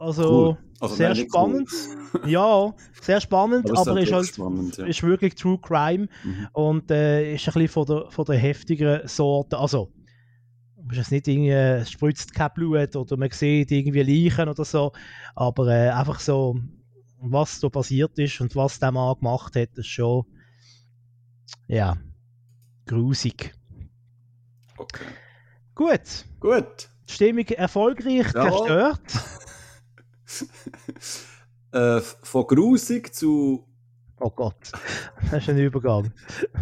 also, cool. also sehr spannend. Cool. [LAUGHS] ja, sehr spannend, aber, aber ist halt spannend, ja. ist wirklich True Crime mhm. und äh, ist ein bisschen von der, von der heftigeren Sorte. Also, es ist nicht irgendwie, es spritzt kein Blut oder man sieht irgendwie Leichen oder so, aber äh, einfach so, was da passiert ist und was der Mann gemacht hat, ist schon, ja, grusig. Okay. Gut. Gut. Stimmung erfolgreich ja. zerstört. [LAUGHS] äh, von grusig zu. Oh Gott, das ist ein Übergang.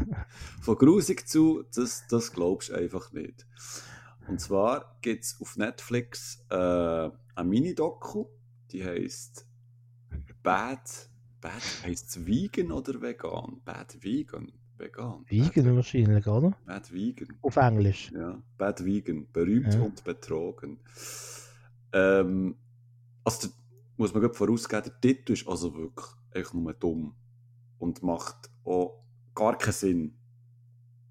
[LAUGHS] von grusig zu, das, das glaubst du einfach nicht. Und zwar gibt es auf Netflix äh, eine Mini-Doku, die heißt Bad. Bad heißt es Vegan oder Vegan? Bad Vegan. Vegan. Vegan Bad, wahrscheinlich, oder? Bad Vegan. Auf Englisch. Ja, Bad Vegan. Berühmt ja. und betrogen. Ähm, also, da muss man vorausgehen, der Titel ist also wirklich echt nur dumm. Und macht auch gar keinen Sinn.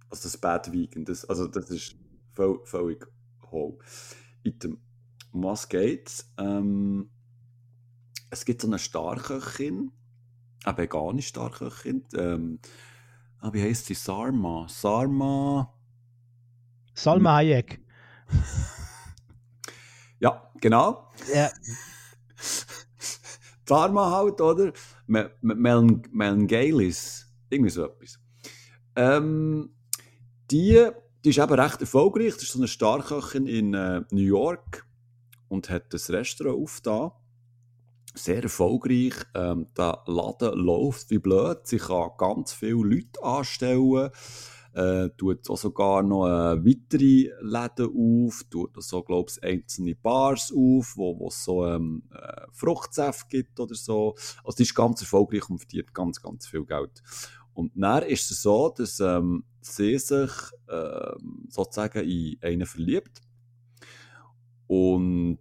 Also, das Bad Vegan. Das, also, das ist völlig hohl. Item. Um was geht's? Ähm, es gibt so eine Starköchin, eine vegane Starköchin, ähm, ah, wie heißt sie? Sarma. Sarma. Salma Hayek. [LAUGHS] ja, genau. Ja. [LAUGHS] Sarma halt, oder? Mel Melngalis. Irgendwie so etwas. Ähm, die die ist eben recht erfolgreich. Das ist so eine Starköchin in äh, New York und hat das Restaurant aufgetan. Sehr erfolgreich. Ähm, der Laden läuft wie blöd. Sie kann ganz viele Leute anstellen. Äh, tut auch sogar noch äh, weitere Läden auf, tut so, glaube ich, einzelne Bars auf, wo es so ähm, äh, Fruchtsaft gibt oder so. Also die ist ganz erfolgreich und verdient ganz, ganz viel Geld. Und dann ist es so, dass ähm, sie sich äh, sozusagen in einen verliebt. Und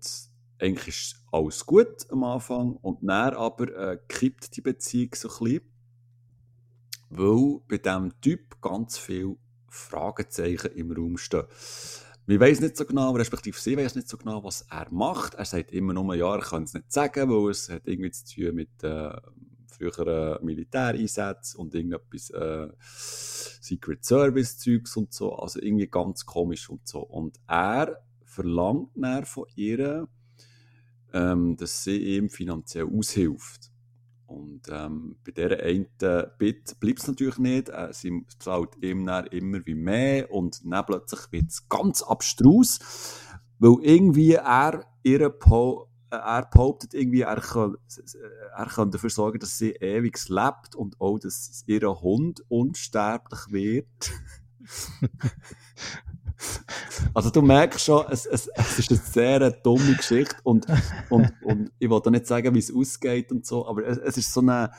eigentlich ist alles gut am Anfang. Und dann aber äh, kippt die Beziehung so ein bisschen, weil bei diesem Typ ganz viele Fragezeichen im Raum stehen. Wir weiß nicht so genau, respektive sie weiß nicht so genau, was er macht. Er sagt immer nur, ja, er kann es nicht sagen, weil es hat irgendwie zu tun mit äh, früheren Militäreinsätzen und irgendetwas äh, Secret Service Zeugs und so. Also irgendwie ganz komisch und so. Und er verlangt dann von ihr, ähm, dass sie ihm finanziell aushilft. Und ähm, bei dieser einen Bit bleibt es natürlich nicht. Äh, sie zahlt ihm dann immer wie mehr und dann plötzlich wird es ganz abstrus, weil irgendwie er ihre po er behauptet irgendwie, er kann, er kann dafür sorgen, dass sie ewig lebt und auch, dass ihr Hund unsterblich wird. [LAUGHS] also du merkst schon, es, es, es ist eine sehr dumme Geschichte und, und, und ich will nicht sagen, wie es ausgeht und so, aber es, es ist so eine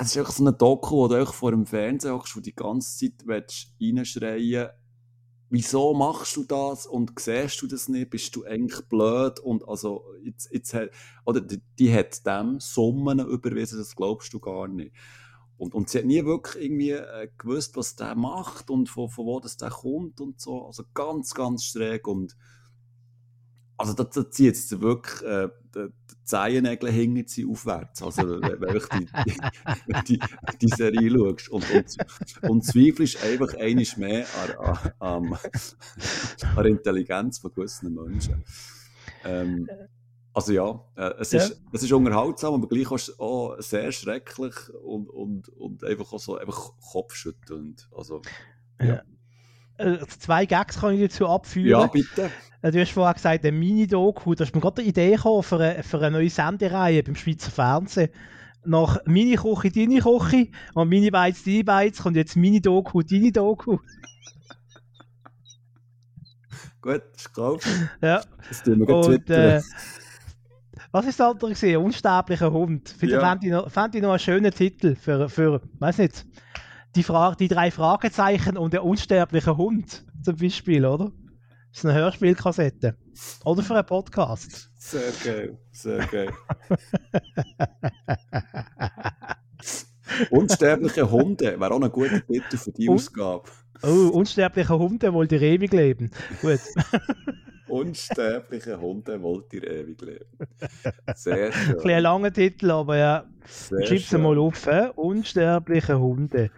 es ist einfach so eine Doku, wo du vor dem Fernseher hockst, wo die ganze Zeit reinschreien wieso machst du das und siehst du das nicht, bist du eigentlich blöd und also jetzt, jetzt hat, oder die, die hat dem Summen überwiesen, das glaubst du gar nicht. Und, und sie hat nie wirklich irgendwie äh, gewusst, was der macht und von, von wo das der kommt und so. Also ganz, ganz schräg und also da, da zieht es wirklich äh, die, Zehennägel hängen sie aufwärts. Also wenn, du [LAUGHS] die, die, die, Serie schaust und, und, und zweifelst einfach einiges mehr an, an, an, an Intelligenz von gewissen Menschen. Ähm, also ja, äh, es, ja. Ist, es ist unterhaltsam, aber gleich auch sehr schrecklich und, und, und einfach auch so einfach kopfschüttelnd. Also, ja. ja. Äh, zwei Gags kann ich dazu abführen. Ja, bitte. Äh, du hast vorhin gesagt, ein Mini-Doku. Da hast mir gerade eine Idee gekommen für eine, für eine neue Sendereihe beim Schweizer Fernsehen. Nach Mini-Koche, deine Koche und Mini-Beiz, deine Beiz kommt jetzt Mini-Doku, deine Doku. [LAUGHS] Gut, ist klar. Ja. Das tun wir und, äh, Was ist das andere gesehen? Unsterblicher Hund. Finde ja. fand, ich noch, ich noch einen schönen Titel für, für weiß nicht, die, Frage, die drei Fragezeichen und der unsterbliche Hund zum Beispiel, oder? Das ist eine Hörspielkassette. Oder für einen Podcast. Sehr geil, sehr geil. [LAUGHS] Unsterbliche Hunde wäre auch ein guter Titel für die Un Ausgabe. Oh, unsterbliche Hunde wollt ihr ewig leben. Gut. [LAUGHS] Unsterbliche Hunde wollt ihr ewig leben. Sehr schön. Ein, ein langer Titel, aber ja. Schreib's mal auf. He? Unsterbliche Hunde.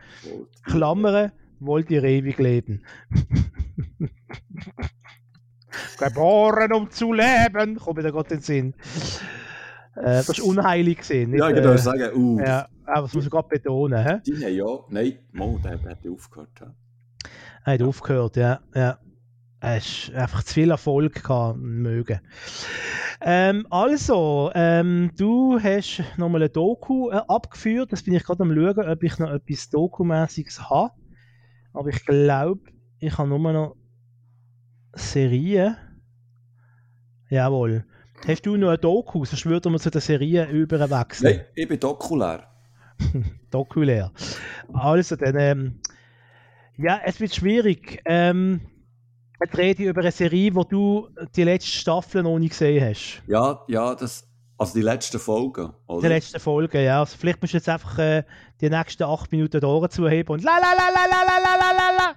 Klammern, wollt ihr ewig leben. [LAUGHS] Geboren um zu leben, kommt da gerade in den Sinn. Äh, das ist unheilig gesehen. Ja, ich würde äh, sagen, uh. Ja, aber das muss ich gerade betonen. He? Die haben ja, nein, Mo, der hat aufgehört. Er hat aufgehört, ja. ja. Es ist einfach zu viel Erfolg gehabt, mögen. Ähm, also, ähm, du hast nochmal eine Doku äh, abgeführt. Das bin ich gerade am schauen, ob ich noch etwas Dokumäßiges habe. Aber ich glaube, ich habe nur noch Serien. Jawohl. Hast du noch eine Doku? Sonst würden wir zu der Serie überwechseln. Nein, ich bin dokulär. [LAUGHS] dokulär. Also, dann, ähm, ja, es wird schwierig. Ähm, ich rede über eine Serie, wo du die letzte Staffel noch nicht gesehen hast. Ja, ja, das, also die letzten Folgen, oder? Die letzten Folgen, ja. Also vielleicht musst du jetzt einfach äh, die nächsten acht Minuten die Ohren zuheben und la la la la la la la la la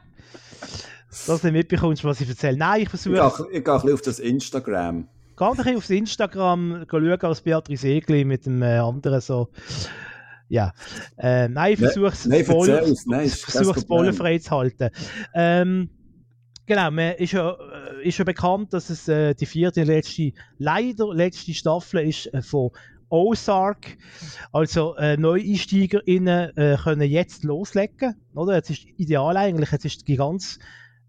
Dass du nicht mitbekommst, was ich erzähle. Nein, ich versuche... Ich, ich gehe ein bisschen auf das Instagram. Geh ein bisschen aufs Instagram schauen, als Beatrice Egli mit dem äh, anderen so... Ja. Äh, nein, ich versuche es nein, voll, nein, voll frei zu halten. Ähm, Genau, man ist ja, äh, ist ja bekannt, dass es äh, die vierte letzte, leider letzte Staffel ist äh, von Ozark. Also äh, NeueinsteigerInnen äh, können jetzt loslegen. Oder? Jetzt ist ideal eigentlich, jetzt ist die ganze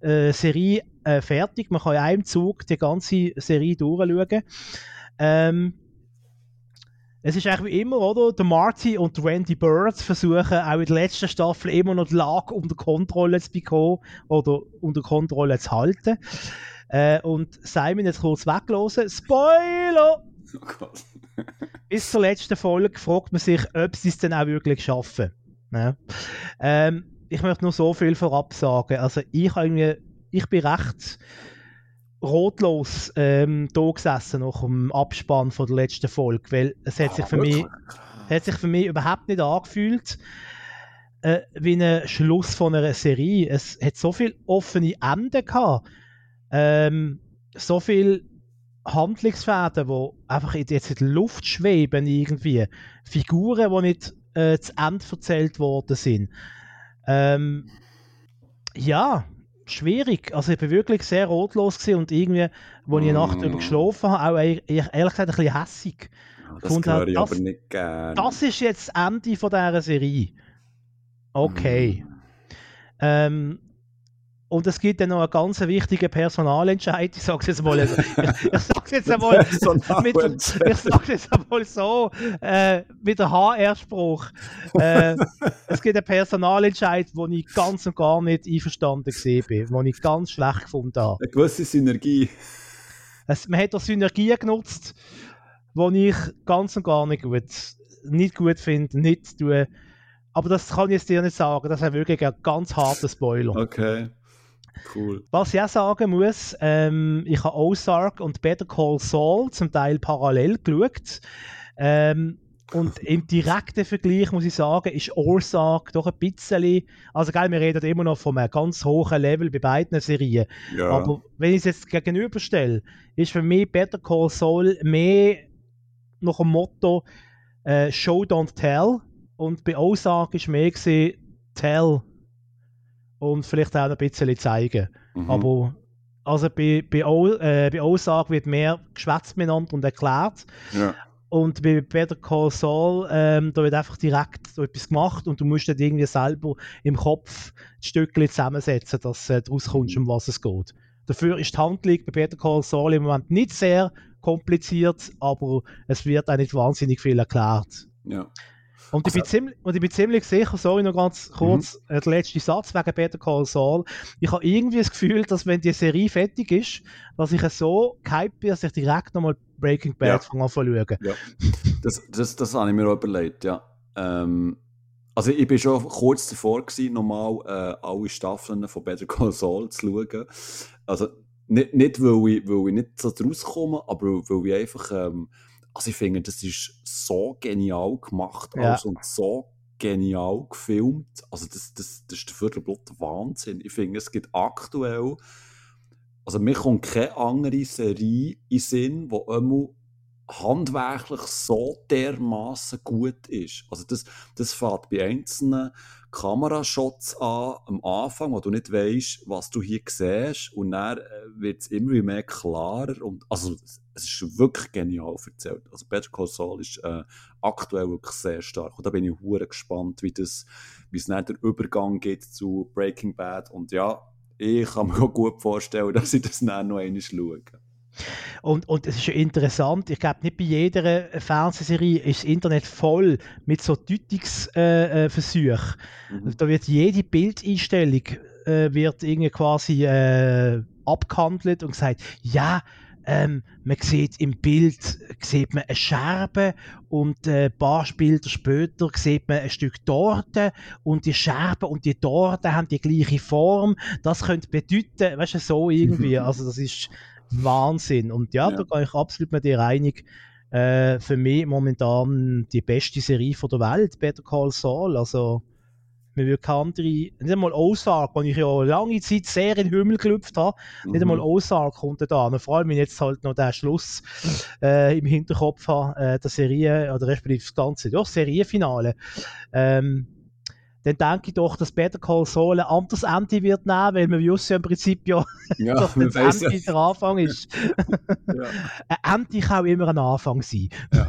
äh, Serie äh, fertig. Man kann in einem Zug die ganze Serie durchschauen. Ähm, es ist eigentlich wie immer, oder? Der Marty und Randy Birds versuchen auch in der letzten Staffel immer noch die Lage unter Kontrolle zu bekommen oder unter Kontrolle zu halten. Äh, und Simon jetzt kurz weglosen. Spoiler! Oh. [LAUGHS] Bis zur letzten Folge fragt man sich, ob sie es dann auch wirklich schaffen. Ja. Ähm, ich möchte nur so viel vorab sagen. Also ich, irgendwie, ich bin recht rotlos ähm, da gesessen nach dem Abspann von der letzten Folge, weil es hat sich für mich, hat sich für mich überhaupt nicht angefühlt äh, wie ein Schluss von einer Serie. Es hat so viele offene Enden gehabt, ähm, so viele Handlungsfäden, die einfach jetzt in der Luft schweben irgendwie, Figuren, die nicht äh, zu Ende erzählt worden sind. Ähm, ja, schwierig. Also ich bin wirklich sehr rotlos gewesen und irgendwie, als ich eine Nacht darüber mm. geschlafen habe, auch ehrlich gesagt ein bisschen hässig. Das höre halt, ich das, aber nicht gerne. Das ist jetzt das Ende von dieser Serie. Okay. Mm. Ähm, und es gibt dann noch einen ganz wichtigen Personalentscheid. Ich sage es jetzt mal, ich, ich sage jetzt [LAUGHS] einmal, mit, ich sage jetzt einmal so, äh, mit der HR-Spruch. Äh, es gibt einen Personalentscheid, wo ich ganz und gar nicht einverstanden gesehen bin, wo ich ganz schlecht gefunden habe. Eine gewisse Synergie. Es, man hat auch Synergien genutzt, die ich ganz und gar nicht gut, nicht gut finde, nicht tue. Aber das kann ich jetzt dir nicht sagen. Das ist wirklich ein ganz harter Spoiler. Okay. Cool. Was ich auch sagen muss, ähm, ich habe Ozark und Better Call Saul zum Teil parallel geschaut. Ähm, und im direkten Vergleich muss ich sagen, ist Orsak doch ein bisschen, also geil, wir reden immer noch von einem ganz hohen Level bei beiden Serien, ja. aber wenn ich es jetzt gegenüberstelle, ist für mich Better Call Saul mehr nach dem Motto äh, Show Don't Tell und bei Ozark ist mehr gewesen, Tell und vielleicht auch ein bisschen zeigen. Mhm. Aber also bei, bei, o, äh, bei Ozark wird mehr geschwätzt miteinander und erklärt. Ja. Und bei Better Call Saul, ähm, da wird einfach direkt so etwas gemacht und du musst dann irgendwie selber im Kopf Stückchen zusammensetzen, dass du äh, daraus kommst, um was es geht. Dafür ist die Handlung bei Better Call Saul im Moment nicht sehr kompliziert, aber es wird auch nicht wahnsinnig viel erklärt. Ja. Und, also, ich bin ziemlich, und ich bin ziemlich sicher, sorry noch ganz kurz, mhm. Der letzte Satz wegen Better Call Saul. Ich habe irgendwie das Gefühl, dass wenn die Serie fertig ist, dass ich so gehypt bin, dass ich direkt nochmal Breaking Bad ja. fange an zu schauen. Ja. Das, das, das habe ich mir auch überlegt, ja. Ähm, also ich bin schon kurz davor gewesen, nochmal äh, alle Staffeln von Better Call Saul zu schauen. Also nicht, nicht weil, ich, weil ich nicht so draus komme, aber weil ich einfach ähm, also ich finde, das ist so genial gemacht ja. und so genial gefilmt. Also das, das, das ist der Viertelblut Wahnsinn. Ich finde, es gibt aktuell, also mir kommt keine andere Serie in Sinn, die immer handwerklich so dermaßen gut ist. Also das, das fängt bei einzelnen Kamerashots an, am Anfang, wo du nicht weißt, was du hier siehst und dann äh, wird es immer mehr klarer und also es ist wirklich genial erzählt. Also Better Call Saul ist äh, aktuell wirklich sehr stark und da bin ich hure gespannt, wie das, wie es dann der Übergang geht zu Breaking Bad und ja, ich kann mir auch gut vorstellen, [LAUGHS] dass ich das dann noch einmal schaue. Und, und es ist interessant, ich glaube, nicht bei jeder Fernsehserie ist das Internet voll mit so Deutungsversuchen. Äh, äh mhm. Da wird jede Bildeinstellung äh, wird irgendwie quasi äh, abgehandelt und gesagt, ja, ähm, man sieht im Bild sieht man eine Scherbe und äh, ein paar Bilder später sieht man ein Stück Torte und die Scherbe und die Torte haben die gleiche Form. Das könnte bedeuten, weißt du, so irgendwie. [LAUGHS] Also das ist Wahnsinn. Und ja, ja. da gehe ich absolut mit dir einig. Äh, für mich momentan die beste Serie von der Welt, Better Call Saul. Also, wir würden keine andere, nicht einmal Ozark, wo ich ja lange Zeit sehr in den Himmel gelüpft habe, mhm. nicht einmal Ozark kommt da. Und vor allem, wenn ich jetzt halt noch den Schluss äh, im Hinterkopf habe, äh, der Serie, oder respektive das ganze, doch, Serienfinale. Ähm, dann denke ich doch, dass Better Call Saul ein anderes Ende wird nehmen, weil man wissen ja im Prinzip ja, ja [LAUGHS] dass das Ende der Anfang ist. ja. Ein Ende kann auch immer ein Anfang sein. ja.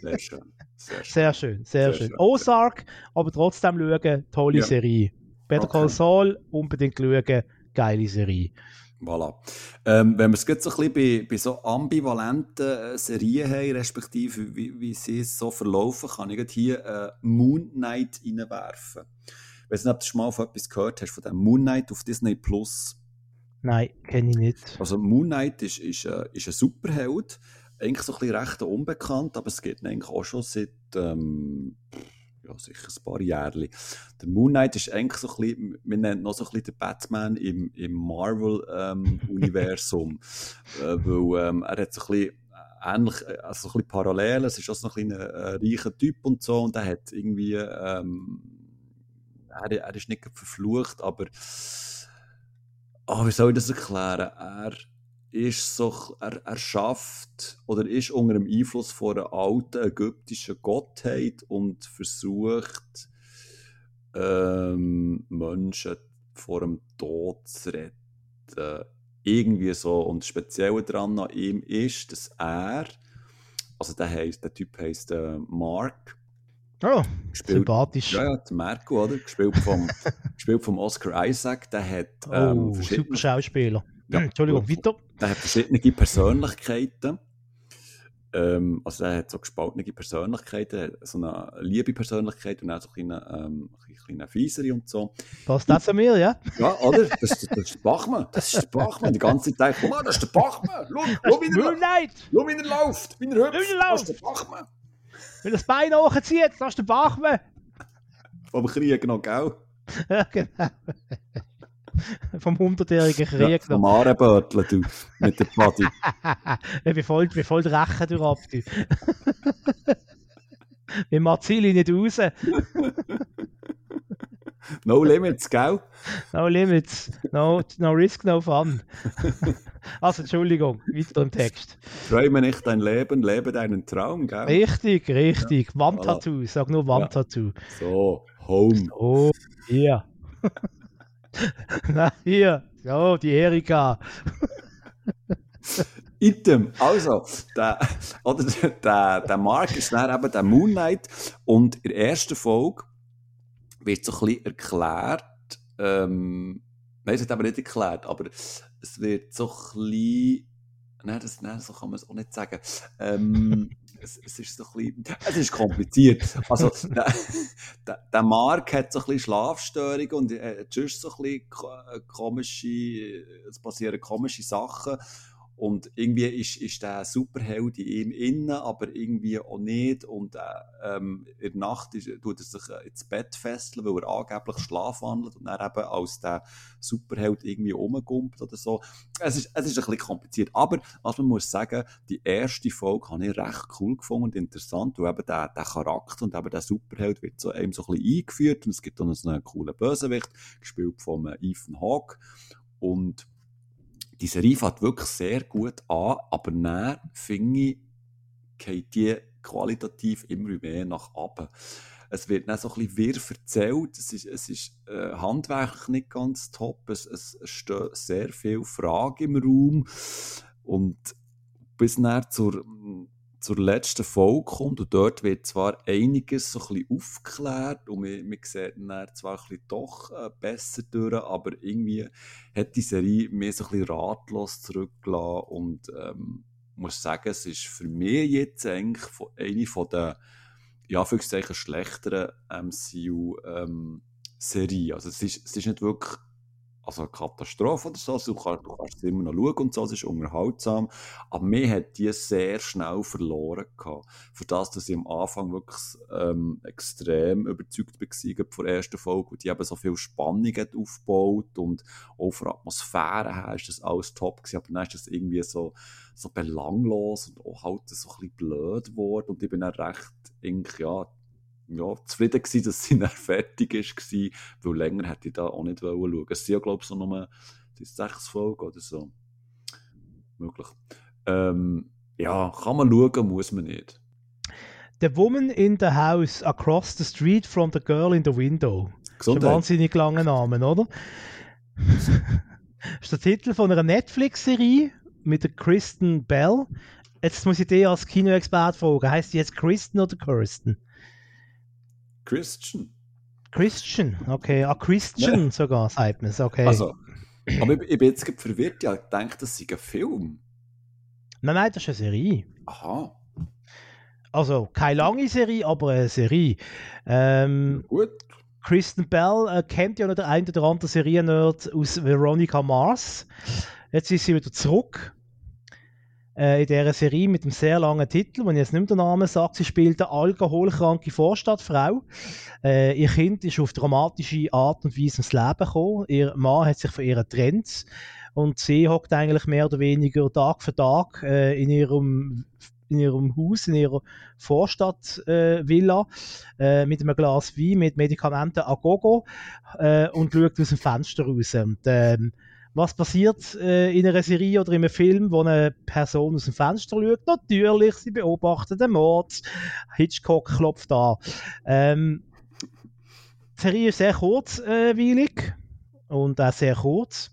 Sehr schön. Sehr schön, sehr schön. Sehr schön. schön. Ozark, aber trotzdem schauen, tolle. Serie. Better okay. Call Saul, unbedingt schauen, geile Serie. Voilà. Ähm, wenn wir es jetzt so ein bisschen bei, bei so ambivalenten äh, Serien haben, respektive wie, wie sie so verlaufen, kann ich hier äh, Moon Knight reinwerfen. Ich weiß nicht, ob du schon mal von etwas gehört hast, von dem Moon Knight auf Disney Plus. Nein, kenne ich nicht. Also Moon Knight ist, ist, äh, ist ein Superheld, eigentlich so ein bisschen recht unbekannt, aber es geht eigentlich auch schon seit... Ähm, ja, sicher ein paar Jahre. Der Moon Knight ist eigentlich so ein bisschen, wir nennen noch so ein bisschen den Batman im, im Marvel-Universum, ähm, [LAUGHS] äh, weil ähm, er hat so ein bisschen ähnlich, also ein bisschen parallel, es ist auch so ein ein, ein reicher Typ und so und er hat irgendwie, ähm, er, er ist nicht verflucht, aber oh, wie soll ich das erklären? Er ist so, er, er schafft oder ist unter dem Einfluss von einer alten ägyptischen Gottheit und versucht, ähm, Menschen vor dem Tod zu retten. Irgendwie so. Und das Spezielle daran an ihm ist, dass er, also der, heisst, der Typ heißt äh, Mark. Oh, gespielt, sympathisch. Ja, ja, Marco, oder? Gespielt vom, [LAUGHS] gespielt vom Oscar Isaac. Der hat. Ähm, oh, super Schauspieler. Ja, Entschuldigung, weiter. Der hat verschiedene Persönlichkeiten. Ähm, also er hat so gespaltene Persönlichkeiten, so eine liebe Persönlichkeit und auch so eine kleine, ähm, kleine Fiesere und so. Passt das zu mir, ja? Ja, oder? Das, das, das ist der Bachmann. Das ist der Bachmann. Die ganze Zeit, guck mal, das ist der Bachmann. Schau, schau wie, er, schau, wie er läuft. Wie er hüpft. Das ist der Bachmann. Wenn er das Bein hochzieht, das ist der Bachmann. Vom Krieg noch, gell? [LAUGHS] Ja, genau. [LAUGHS] vom hundertjährigen Krieg. Ja, vom Arenbörtler, du, mit der Paddy. [LAUGHS] wie voll, wie voll Rechen du ab, du. [LAUGHS] Wir Marzili nicht raus. no limits, gell? No limits. No, no risk, no fun. also, Entschuldigung, weiter im Text. Träume nicht dein Leben, lebe deinen Traum, gell? Richtig, richtig. Ja. Wandtattoo, sag nur Wandtattoo. Ja. So, home. Oh, hier. [LAUGHS] Na, hier. So, die Erika. Item. Also, der, oder der, der Mark ist dann eben der Moon Knight und in der ersten Folge wird so ein bisschen erklärt, ähm, nein, es wird aber nicht erklärt, aber es wird so ein bisschen, nein, das, nein so kann man es auch nicht sagen, ähm, es, es, ist so ein bisschen, [LAUGHS] es ist kompliziert. Also, [LAUGHS] der, der, der Mark hat so ein bisschen Schlafstörungen und äh, sonst so ein bisschen komische, es passieren komische Sachen und irgendwie ist, ist der Superheld in ihm innen, aber irgendwie auch nicht. Und äh, ähm, in der Nacht ist, tut er sich äh, ins Bett fesseln, weil er angeblich schlafwandelt und dann eben als der Superheld irgendwie rumgumpelt oder so. Es ist, es ist ein bisschen kompliziert. Aber was man muss sagen, die erste Folge habe ich recht cool gefunden und interessant, weil eben der, der Charakter und eben der Superheld wird so, eben so ein bisschen eingeführt und es gibt dann so einen coolen Bösewicht, gespielt von äh, Ethan Hawke. Und die Serie fängt wirklich sehr gut an, aber dann finde ich, geht die qualitativ immer mehr nach oben. Es wird dann so ein bisschen wirr erzählt, es ist, es ist äh, handwerklich nicht ganz top, es, es stehen sehr viele Fragen im Raum. Und bis dann zur zur letzten Folge kommt und dort wird zwar einiges so ein bisschen aufgeklärt und man, man sieht dann zwar ein bisschen doch äh, besser durch, aber irgendwie hat die Serie mir so ein bisschen ratlos zurückgelassen und ähm, muss sagen, es ist für mich jetzt eigentlich eine von der ja, schlechteren MCU-Serien. Ähm, also es ist, es ist nicht wirklich also eine Katastrophe oder so. Also du, kannst, du kannst es immer noch schauen und so, es ist unterhaltsam. Aber mir hat die sehr schnell verloren gehabt. Für das, dass ich am Anfang wirklich ähm, extrem überzeugt war von der ersten Folge und die eben so viel Spannung hat aufgebaut und auch von Atmosphäre her ist das alles top gewesen. Aber dann ist das irgendwie so, so belanglos und auch halt so ein bisschen blöd geworden und ich bin dann recht, irgendwie, ja, ja, zufrieden gewesen, dass sie [LAUGHS] dann fertig ist, war, weil länger hätte ich da auch nicht schauen Es sind ja, glaube ich, so nur sechs Folgen oder so. Möglich. Ähm, ja, kann man schauen, muss man nicht. The Woman in the House Across the Street from the Girl in the Window. Gesundheit. Das ist ein wahnsinnig langer Name, oder? das [LAUGHS] ist der Titel von einer Netflix-Serie mit der Kristen Bell. Jetzt muss ich dir als Kinoexpert fragen, heißt die jetzt Kristen oder Kirsten? Christian. Christian, okay. Ah, Christian ja. sogar, sagt man es, okay. Also, aber ich, ich bin jetzt verwirrt, ja, ich denke, das sei ein Film. Nein, nein, das ist eine Serie. Aha. Also, keine lange Serie, aber eine Serie. Ähm, Gut. Kristen Bell äh, kennt ja noch der eine oder andere Seriennerd aus Veronica Mars. Jetzt ist sie wieder zurück äh, in dieser Serie mit einem sehr langen Titel, wo ich jetzt nicht mehr den Namen sage. Sie spielt eine alkoholkranke Vorstadtfrau. Äh, ihr Kind ist auf dramatische Art und Weise ins Leben gekommen. Ihr Mann hat sich von ihr getrennt und sie hockt eigentlich mehr oder weniger Tag für Tag äh, in ihrem in ihrem Haus, in ihrer Vorstadtvilla äh, äh, mit einem Glas Wein, mit Medikamenten a gogo äh, und schaut aus dem Fenster raus. Und, ähm, was passiert äh, in einer Serie oder in einem Film, wo eine Person aus dem Fenster schaut? Natürlich, sie beobachtet den Mord. Hitchcock klopft an. Ähm, die Serie ist sehr kurzweilig äh, und auch sehr kurz.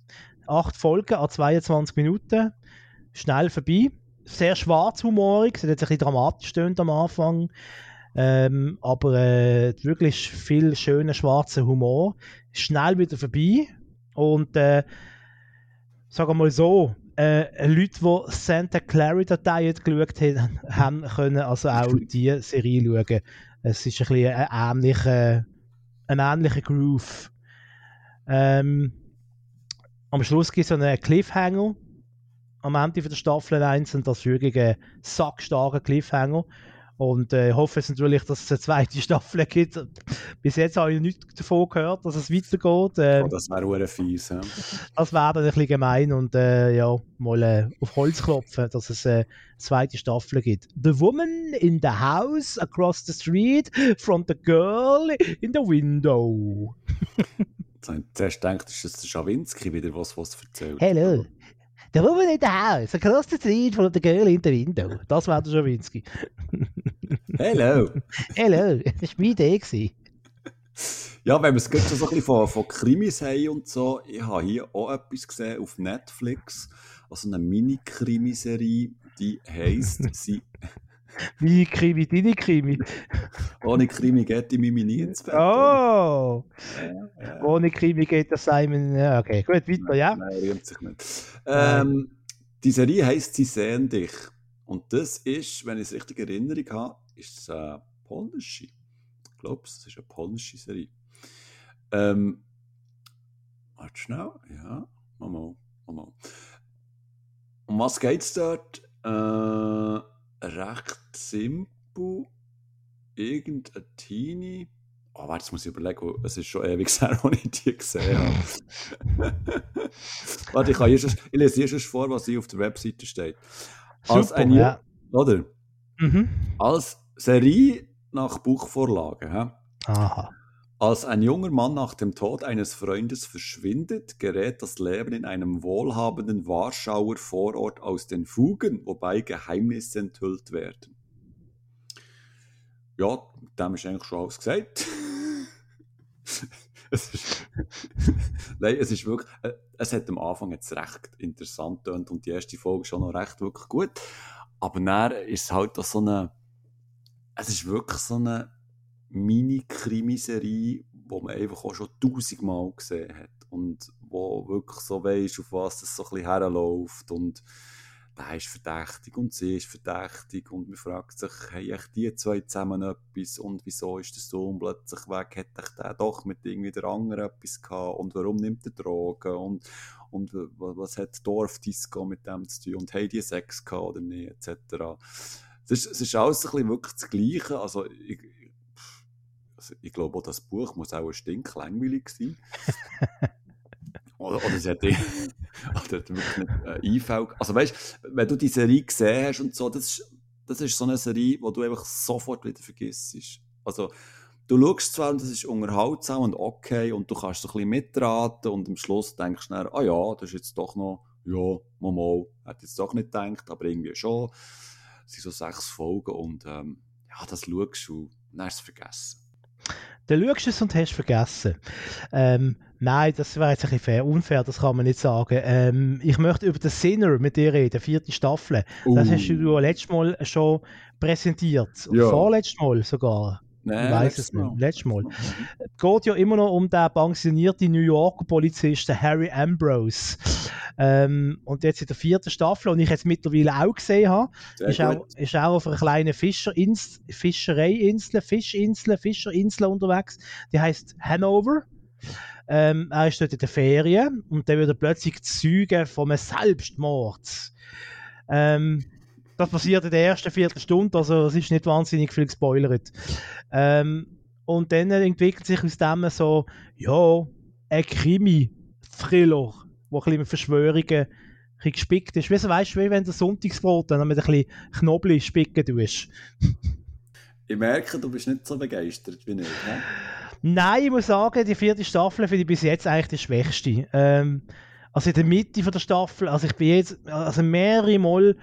Acht Folgen an 22 Minuten. Schnell vorbei. Sehr schwarzhumorig. Es hat jetzt ein bisschen dramatisch am Anfang. Ähm, aber äh, wirklich viel schöner schwarzer Humor. Schnell wieder vorbei. Und äh, sagen wir mal so, äh, Leute, die Santa Clarita-Dateien geschaut haben, haben können also auch [LAUGHS] diese Serie schauen. Es ist ein bisschen ein ähnlicher, ein ähnlicher Groove. Ähm, am Schluss gibt es einen Cliffhanger am Ende der Staffel 1 und das ist wirklich ein sackstarker Cliffhanger. Und äh, hoffe es natürlich, dass es eine zweite Staffel gibt. Bis jetzt habe ich nichts davon gehört, dass es weitergeht. Ähm, oh, das wäre fies. Ja. Das wäre dann ein bisschen gemein und äh, ja, mal äh, auf Holz klopfen, dass es eine zweite Staffel gibt. The Woman in the House across the street from the girl in the window. Zuerst denkt, ist das der Schawinski wieder, was was erzählt. Hello. The woman in the house, across the street from the girl in the window. Das wäre der Schawinski. Hello. Hello, das war meine Idee. Ja, wenn wir es gerade schon so ein bisschen von, von Krimis haben und so, ich habe hier auch etwas gesehen auf Netflix, also eine Mini-Krimiserie, die heisst sie. Wie Krimi, deine Krimi. Ohne Krimi geht die Mimi nie ins Bett. Oh! Ja, ja. Ohne Krimi geht der Simon. Ja, okay, gut, weiter, ja. Nein, rühmt sich nicht. Ähm, die Serie heisst Sie sehen dich. Und das ist, wenn ich es richtig in Erinnerung habe, ist es eine polnische. Ich glaube, es ist eine polnische Serie. Ähm, warte schnell. Ja, mal, mal. Um was geht es dort? Äh, recht simpel. Irgendein Teenie. Oh, warte, jetzt muss ich überlegen, es ist schon ewig [LAUGHS] her, als ich die gesehen habe. [LAUGHS] warte, ich, kann hier schon, ich lese schon vor, was hier auf der Webseite steht. Als Super, ein, ja. Oder? Mhm. Als Serie nach Buchvorlage. Aha. Als ein junger Mann nach dem Tod eines Freundes verschwindet, gerät das Leben in einem wohlhabenden Warschauer Vorort aus den Fugen, wobei Geheimnisse enthüllt werden. Ja, dem ist eigentlich schon alles gesagt. [LAUGHS] es, ist, [LAUGHS] Nein, es ist wirklich, äh, es hat am Anfang jetzt recht interessant und und die erste Folge schon noch recht wirklich gut. Aber dann ist es halt auch so eine, es ist wirklich so eine Mini-Krimiserie, wo man einfach auch schon tausendmal gesehen hat und wo wirklich so weisst, auf was es so ein bisschen herläuft und der ist verdächtig und sie ist verdächtig und man fragt sich, haben echt die zwei zusammen etwas und wieso ist der Sohn plötzlich weg, hat echt der doch mit irgendwie der anderen etwas gehabt? Und warum nimmt er Drogen? Und, und was hat Dorfdisco mit dem zu tun? Und haben die Sex gehabt oder nicht, etc. Es ist, es ist alles ein bisschen wirklich das Gleiche, also ich, ich glaube auch, das Buch muss auch ein stinklangweilig sein. [LAUGHS] Oder, oder sie hat, [LAUGHS] oder hat wirklich nicht äh. Also weißt wenn du die Serie gesehen hast und so, das ist, das ist so eine Serie, wo du einfach sofort wieder vergisst. Also du schaust zwar und das ist unterhaltsam und okay und du kannst so ein bisschen mitraten und am Schluss denkst du dann, ah ja, das ist jetzt doch noch, ja, mal, mal, hätte jetzt doch nicht gedacht, aber irgendwie schon. Es sind so sechs Folgen und ähm, ja, das schaust du und dann hast du es vergessen. Dann schaust du es und hast vergessen. Ähm, nein, das wäre jetzt ein bisschen unfair, das kann man nicht sagen. Ähm, ich möchte über den Sinner mit dir reden, vierte Staffel. Uh. Das hast du letztes Mal schon präsentiert. Ja. Vorletztes Mal sogar. Nein, ich weiß es nicht. Letztes Mal. [LAUGHS] Es geht ja immer noch um den pensionierten New Yorker Polizisten Harry Ambrose. Ähm, und jetzt in der vierten Staffel, und ich jetzt mittlerweile auch gesehen habe, ist auch, ist auch auf einer kleinen Fischerinsel, Fischereiinsel, Fischinsel, Fischerinsel unterwegs. Die heißt Hanover. Ähm, er ist dort in der Ferien und dann wird er plötzlich Zeuge von einem Selbstmord. Ähm, das passiert in der ersten Viertelstunde, also es ist nicht wahnsinnig viel gespoilert. Ähm, und dann entwickelt sich aus dem so, ja, ein Krimi-Thriller, wo ein bisschen mit Verschwörungen ein gespickt ist. Weißt du, wie wenn du Sonntagsbrot dann mit ein bisschen Knoblauch spicken tust. ich merke, du bist nicht so begeistert wie ich. Ne? Nein, ich muss sagen, die vierte Staffel finde ich bis jetzt eigentlich die schwächste. Ähm, also in der Mitte von der Staffel, also ich bin jetzt also mehrere Mal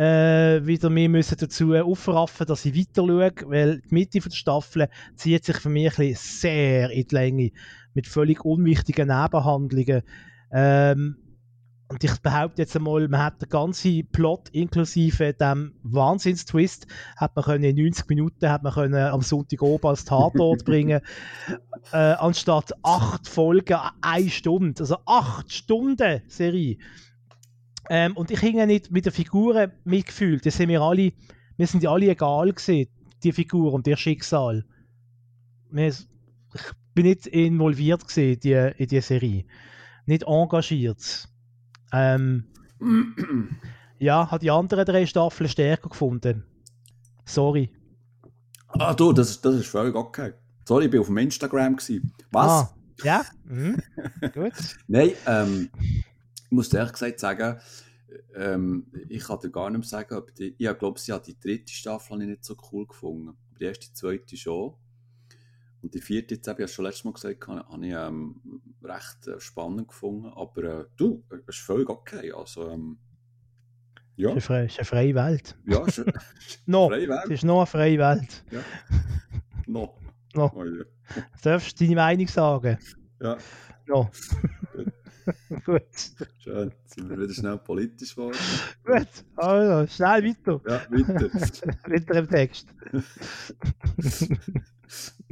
äh, wieder mehr müssen dazu aufraffen, dass ich weiter schaue, weil die Mitte von der Staffel zieht sich für mich ein sehr in die Länge mit völlig unwichtigen Nebenhandlungen. Ähm, und ich behaupte jetzt einmal, man hat den ganzen Plot inklusive dem Wahnsinnstwist hat man können in 90 Minuten hat man können am Sonntag oben als Tatort [LAUGHS] bringen, äh, anstatt acht Folgen, eine Stunde, also acht Stunden Serie. Ähm, und ich hinge nicht mit den Figuren mitgefühlt. Das sind wir alle, wir sind ja alle egal gesehen, die Figur und ihr Schicksal. Ich bin nicht involviert gesehen die, in die Serie, nicht engagiert. Ähm, [CLEARS THROAT] ja, hat die anderen drei Staffeln stärker gefunden. Sorry. Ah, du, das, ist- das ist völlig okay. Sorry, ich war auf dem Instagram. Gewesen. Was? Ah, ja? Mhm. [LAUGHS] Gut. Nein, ähm, muss dir ehrlich gesagt sagen, ähm, ich kann dir gar nicht mehr sagen, ob die, ich glaube, sie hat die dritte Staffel habe ich nicht so cool gefunden. Aber die erste, die zweite schon. Und die vierte, jetzt habe ich ja schon letztes Mal gesagt, habe habe ich ähm, recht äh, spannend gefunden. Aber äh, du, es ist völlig okay. Also, ähm, ja, Es ist eine, es ist eine freie Welt. ja, ist, [LAUGHS] No, freie es Welt. ist noch eine freie Welt. [LAUGHS] noch. No. Oh, ja. Du darfst deine Meinung sagen. ja, No. [LAUGHS] Gut. schön. Sind wir wieder schnell politisch geworden. Gut. Also, schnell weiter. Ja, weiter. Weiter im Text.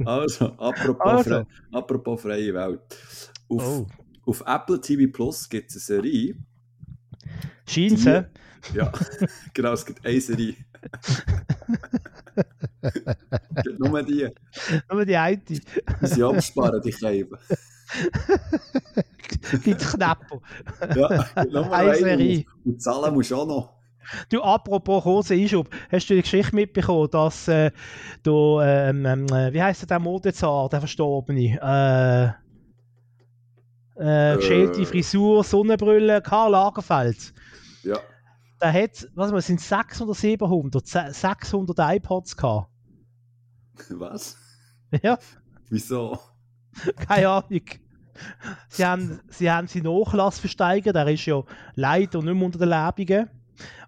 Also, apropos, Also. Fre apropos freie Welt. Auf, Oh. auf Apple TV Plus gibt es eine Serie. Scheint Die- sie. Ja, [LAUGHS] genau, es gibt eine Serie. [LAUGHS] nur die. Nur die eine. Die sind absparen, die Käben. Gibt Knapper. Ja, nur [LAUGHS] Eine. Und zahlen musst du auch noch. Du, apropos kurzer Einschub, hast du die Geschichte mitbekommen, dass äh, du, ähm, ähm, äh, wie heisst der Modezar, der Verstorbene? Äh, äh, geschälte Äh. Frisur, Sonnenbrille, Karl Lagerfeld. Ja. Der hat, was mal, sind 600 oder 700, Se- 600 iPods gehabt. Was? Ja, Wieso? [LAUGHS] keine Ahnung. Sie haben, sie haben seinen Nachlass versteigert, er ist ja leider nicht mehr unter den Lebenden.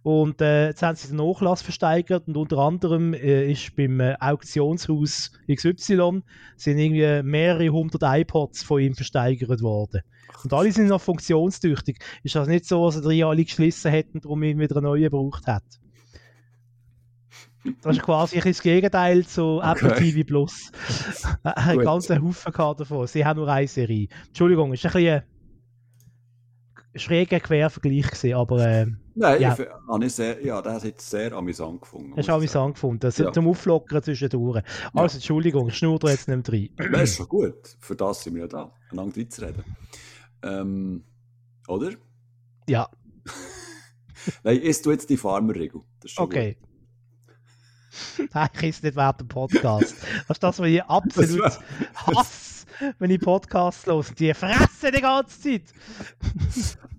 Und äh, jetzt haben sie den Nachlass versteigert und unter anderem äh, ist beim äh, Auktionshaus XY sind irgendwie mehrere hundert iPods von ihm versteigert worden. Und alle sind noch funktionstüchtig. Ist das nicht so, dass er die alle geschlissen hätten und darum ihn wieder einen neuen gebraucht hat? Das ist quasi ein das Gegenteil zu Apple Okay. TV Plus. [LAUGHS] ein Gut. ganzer Haufen davon. Sie haben nur eine Serie. Entschuldigung, ist ein bisschen ein schräger Quervergleich gewesen, aber äh, Nein, Ja. ich, sehr, ja, das hat jetzt sehr amüsant gefunden. ich sagen. amüsant gefunden. Das Ja. Zum Auflockern zwischendurch. Also, Entschuldigung, ich schnur da jetzt nicht mehr rein. Das ist schon gut. Für das sind wir ja da, einander reinzureden. Ähm, oder? Ja, [LAUGHS] Nein, isst du jetzt die Farmerregel. Das ist okay. [LAUGHS] Nein, ich esse nicht während dem Podcast. Das ist das, was ich absolut Das [LAUGHS] hasse, wenn ich Podcasts höre. Die fressen die ganze Zeit.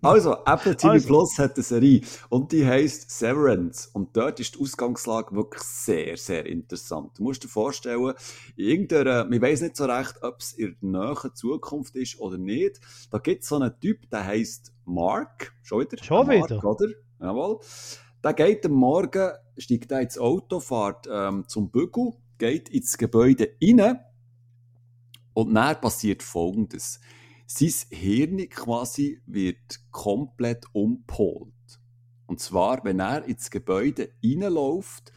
Also, Apple TV Also. Plus hat eine Serie und die heisst Severance. Und dort ist die Ausgangslage wirklich sehr, sehr interessant. Du musst dir vorstellen, in irgendeiner, ich weiß nicht so recht, ob es in der nahen Zukunft ist oder nicht. Da gibt es so einen Typ, der heisst Mark. Schon wieder? Schon Mark, wieder? Oder? Jawohl. Der geht am Morgen, steigt da ins Auto, fährt ähm, zum Bügel, geht ins Gebäude rein und dann passiert Folgendes. Sein Hirn quasi wird komplett umpolt. Und zwar, wenn er ins Gebäude reinläuft,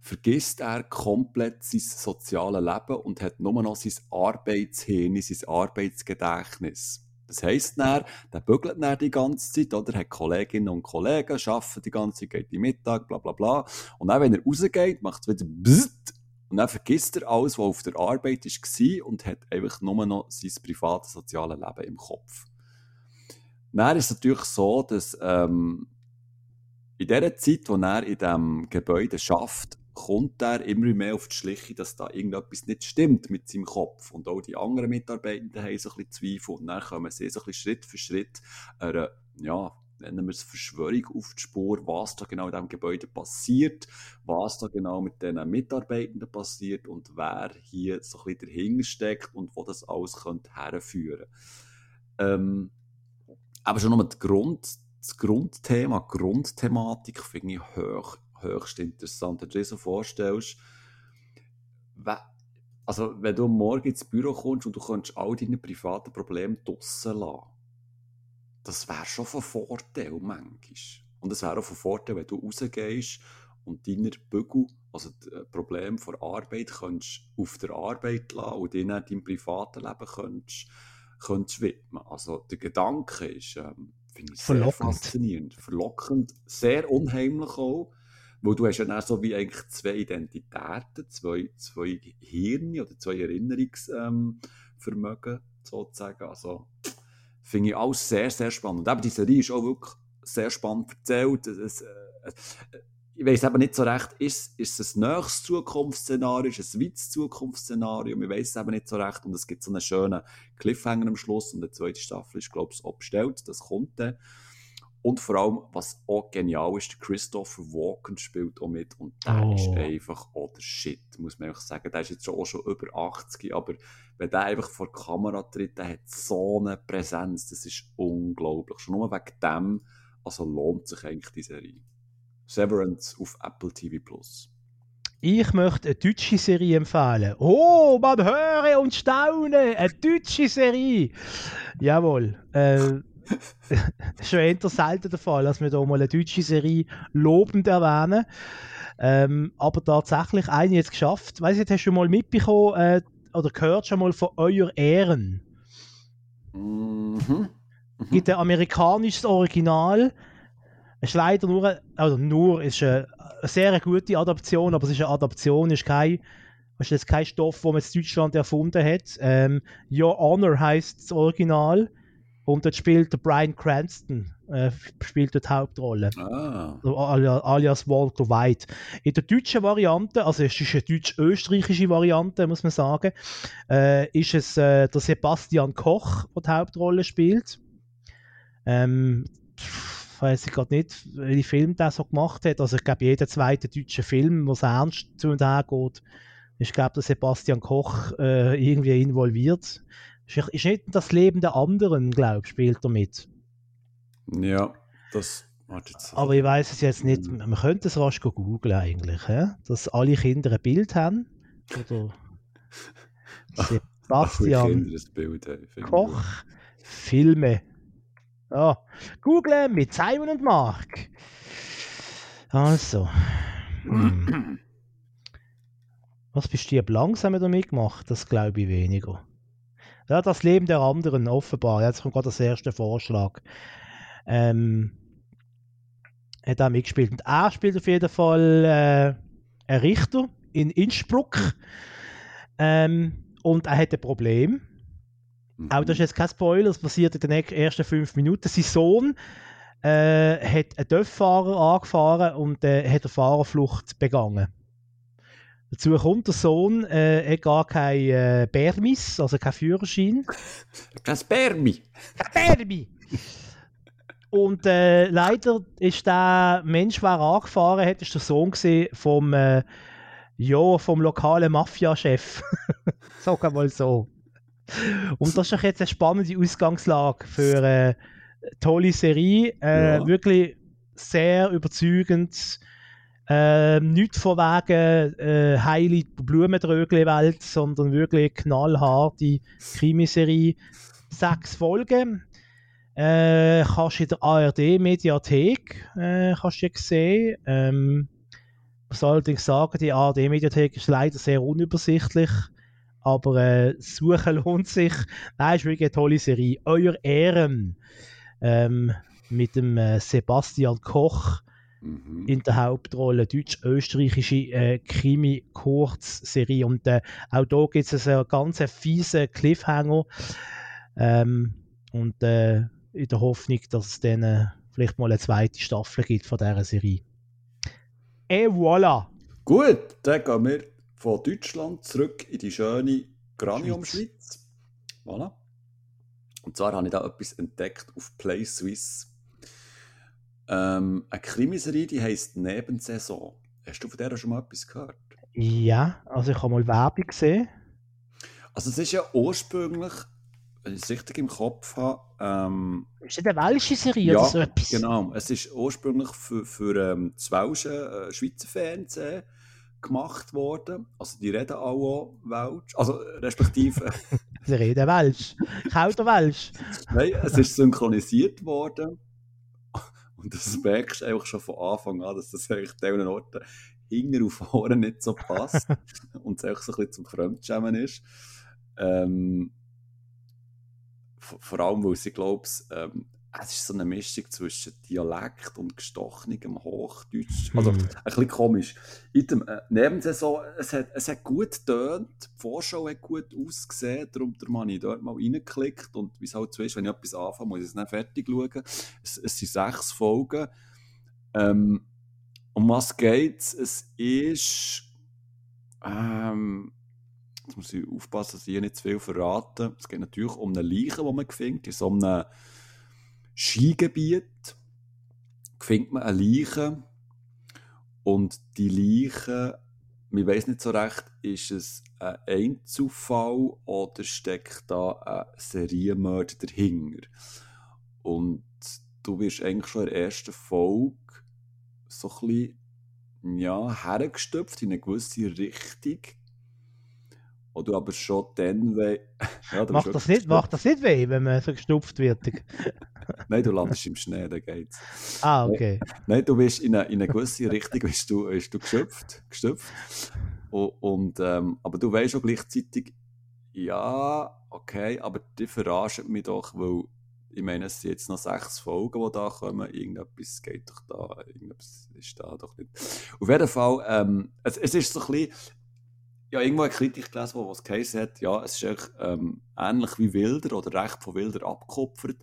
vergisst er komplett sein soziales Leben und hat nur noch sein Arbeitshirn, sein Arbeitsgedächtnis. Das heisst dann, der bügelt dann die ganze Zeit, oder? Hat Kolleginnen und Kollegen, arbeitet die ganze Zeit, geht in Mittag, bla bla bla. Und dann, wenn er rausgeht, macht es wieder Bzzzt. Und dann vergisst er alles, was auf der Arbeit war und hat einfach nur noch sein privates, soziales Leben im Kopf. Dann ist es natürlich so, dass ähm, in der Zeit, wo er in diesem Gebäude schafft, kommt er immer mehr auf die Schliche, dass da irgendetwas nicht stimmt mit seinem Kopf. Und auch die anderen Mitarbeitenden haben so ein bisschen Zweifel. Und dann kommen sie so ein bisschen Schritt für Schritt einer, ja, nennen wir es Verschwörung auf die Spur, was da genau in diesem Gebäude passiert, was da genau mit den Mitarbeitenden passiert und wer hier so ein bisschen dahinter steckt und wo das alles könnte herführen ähm, Aber schon nochmal das, Grund, das Grundthema, Grundthematik finde ich hoch, höchst interessant. Wenn du dir so vorstellst, also wenn du Morgen ins Büro kommst und du kannst all deine privaten Probleme draussen lassen, das wäre schon von Vorteil manchmal. Und es wäre auch von Vorteil, wenn du rausgehst und deine Bügel, also die äh, Probleme der Arbeit, kannst auf der Arbeit lassen und dann deinem privaten Leben kannst, kannst widmen. Also der Gedanke ist, ähm, finde ich sehr Verlockend. faszinierend, verlockend, sehr unheimlich auch, weil du hast ja dann so wie eigentlich zwei Identitäten, zwei, zwei Hirne oder zwei Erinnerungsvermögen ähm, sozusagen. Also finde ich alles sehr, sehr spannend. Und eben die Serie ist auch wirklich sehr spannend erzählt. Es, äh, ich weiß aber nicht so recht, ist, ist es ein nächstes Zukunftsszenario, ist es ein weites Zukunftsszenario, wir weiß es eben nicht so recht und es gibt so einen schönen Cliffhanger am Schluss und die zweite Staffel ist, glaube ich, auch bestellt, das kommt dann. Und vor allem, was auch genial ist, Christopher Walken spielt auch mit und der oh. ist einfach auch der Shit, muss man einfach sagen. Der ist jetzt auch schon über 80, aber wenn der einfach vor die Kamera tritt, der hat so eine Präsenz, das ist unglaublich. Schon nur wegen dem, also lohnt sich eigentlich die Serie. Severance auf Apple TV Plus. Ich möchte eine deutsche Serie empfehlen. Oh, man höre und staune! Eine deutsche Serie! Jawohl. Äh, schon eher selten der Fall, dass wir hier mal eine deutsche Serie lobend erwähnen. Ähm, aber tatsächlich eine jetzt geschafft. Weißt du, hast du schon mal mitbekommen äh, oder gehört schon mal von Euer Ehren? Mhm. Mhm. Gibt ein amerikanisches Original es ist leider nur, also nur, ist eine, eine sehr gute Adaption, aber es ist eine Adaption, ist kein, ist jetzt kein Stoff, den man in Deutschland erfunden hat. Ähm, Your Honor heißt das Original und dort spielt der Brian Cranston äh, spielt dort die Hauptrolle. Ah. Alias Walter White. In der deutschen Variante, also es ist eine deutsch-österreichische Variante, muss man sagen, äh, ist es äh, der Sebastian Koch, der die Hauptrolle spielt. Ähm, weiß ich gerade nicht, welche Film der so gemacht hat. Also ich glaube, jeder zweite deutsche Film, wo es ernst zu und her geht, ist, glaube der Sebastian Koch äh, irgendwie involviert. Ist, nicht das Leben der anderen, glaube ich, spielt er mit. Ja, das aber ich weiß es jetzt nicht. Man könnte es rasch googeln eigentlich, he? dass alle Kinder ein Bild haben. Oder [LAUGHS] Sebastian Koch Filme. Ja, Google mit Simon und Mark. Also. Hm. [CLEARS THROAT] Was bist du langsam damit gemacht? Das glaube ich weniger. Ja, das Leben der anderen, offenbar. Jetzt kommt gerade das erste Vorschlag. Ähm, hat er mitgespielt. Und er spielt auf jeden Fall äh, einen Richter in Innsbruck. Ähm, und er hat ein Problem. Mhm. Auch das ist jetzt kein Spoiler, das passiert in den ersten fünf Minuten. Sein Sohn äh, hat einen Dörffahrer angefahren und äh, hat eine Fahrerflucht begangen. Dazu kommt der Sohn, äh, hat gar kein äh, Bermis, also kein Führerschein. Kein Spermi. Kein Bermi. Und äh, leider ist der Mensch, der angefahren hat, ist der Sohn vom, äh, ja, vom lokalen Mafia-Chef. [LAUGHS] Sag mal so. Und das ist doch jetzt eine spannende Ausgangslage für eine tolle Serie. Äh, ja. Wirklich sehr überzeugend. Äh, nicht von wegen äh, heile Blumendrögle-Welt, sondern wirklich knallharte Krimiserie. Sechs Folgen. Äh, kannst du in der ARD-Mediathek äh, sehen. Ähm, ich muss allerdings sagen, die ARD-Mediathek ist leider sehr unübersichtlich. Aber äh, Suchen lohnt sich. Nein, ist wirklich eine tolle Serie. Euer Ehren ähm, mit dem äh, Sebastian Koch mhm. in der Hauptrolle. Deutsch-österreichische äh, Krimi-Kurzserie. Und äh, auch da gibt es einen ganz fiesen Cliffhanger. Ähm, und äh, in der Hoffnung, dass es dann äh, vielleicht mal eine zweite Staffel gibt von dieser Serie. Et voilà! Gut, dann gehen wir von Deutschland zurück in die schöne Granium-Schweiz. Voilà. Und zwar habe ich da etwas entdeckt auf Play Swiss. Ähm, eine Krimiserie, die heisst Nebensaison. Hast du von der schon mal etwas gehört? Ja, also ich habe mal Werbung gesehen. Also es ist ja ursprünglich, wenn ich es richtig im Kopf habe... Ähm, ist das eine welsche Serie ja, oder so etwas? genau. Es ist ursprünglich für, für ähm, das welsche äh, Schweizer Fernsehen gemacht worden. Also die reden auch Welsch. Also respektive. [LAUGHS] Sie reden Welsch. Kauter Welsch. Nein, es ist synchronisiert worden. Und das merkst du einfach schon von Anfang an, dass das eigentlich an Orten hinten auf vorne nicht so passt. [LAUGHS] und es einfach so ein bisschen zum Fremdschämen ist. Ähm, vor allem, weil sie, glaube ich, ähm, es ist so eine Mischung zwischen Dialekt und gestochenem Hochdeutsch. Also hm. ein bisschen komisch. In dem äh, Nebensaison, es hat, es hat gut getönt, die Vorschau hat gut ausgesehen, darum habe ich dort mal reingeklickt und wie es halt so ist, wenn ich etwas anfange, muss ich es dann fertig schauen. Es, es sind sechs Folgen. Ähm, um was geht's? Es ist. Ähm, jetzt muss ich aufpassen, dass ich hier nicht zu viel verrate. Es geht natürlich um eine Leiche, die man findet. In so einem Skigebiet findet man eine Leiche. Und die Leiche, man weiß nicht so recht, ist es ein Einzelfall oder steckt da ein Serienmörder dahinter? Und du wirst eigentlich schon in der ersten Folge so ein bisschen ja, hergestopft in eine gewisse Richtung. Oder aber schon dann weh. [LAUGHS] Ja, macht, das nicht, macht das nicht weh, wenn man so gestupft wird? [LAUGHS] Nein, du landest im Schnee, da geht's. Ah, okay. Nein, du bist in eine, in eine gewisse Richtung bist du, bist du gestopft. gestopft. Und, und ähm, aber du weißt auch gleichzeitig, ja, okay, aber die verarschen mich doch, weil ich meine, es sind jetzt noch sechs Folgen, die da kommen. Irgendetwas geht doch da, irgendetwas ist da doch nicht. Auf jeden Fall, ähm, es, es ist so ein bisschen, ja, irgendwo eine Kritik gelesen, wo es geheißen hat, ja, es ist ähm, ähnlich wie Wilder oder recht von Wilder abgekupfert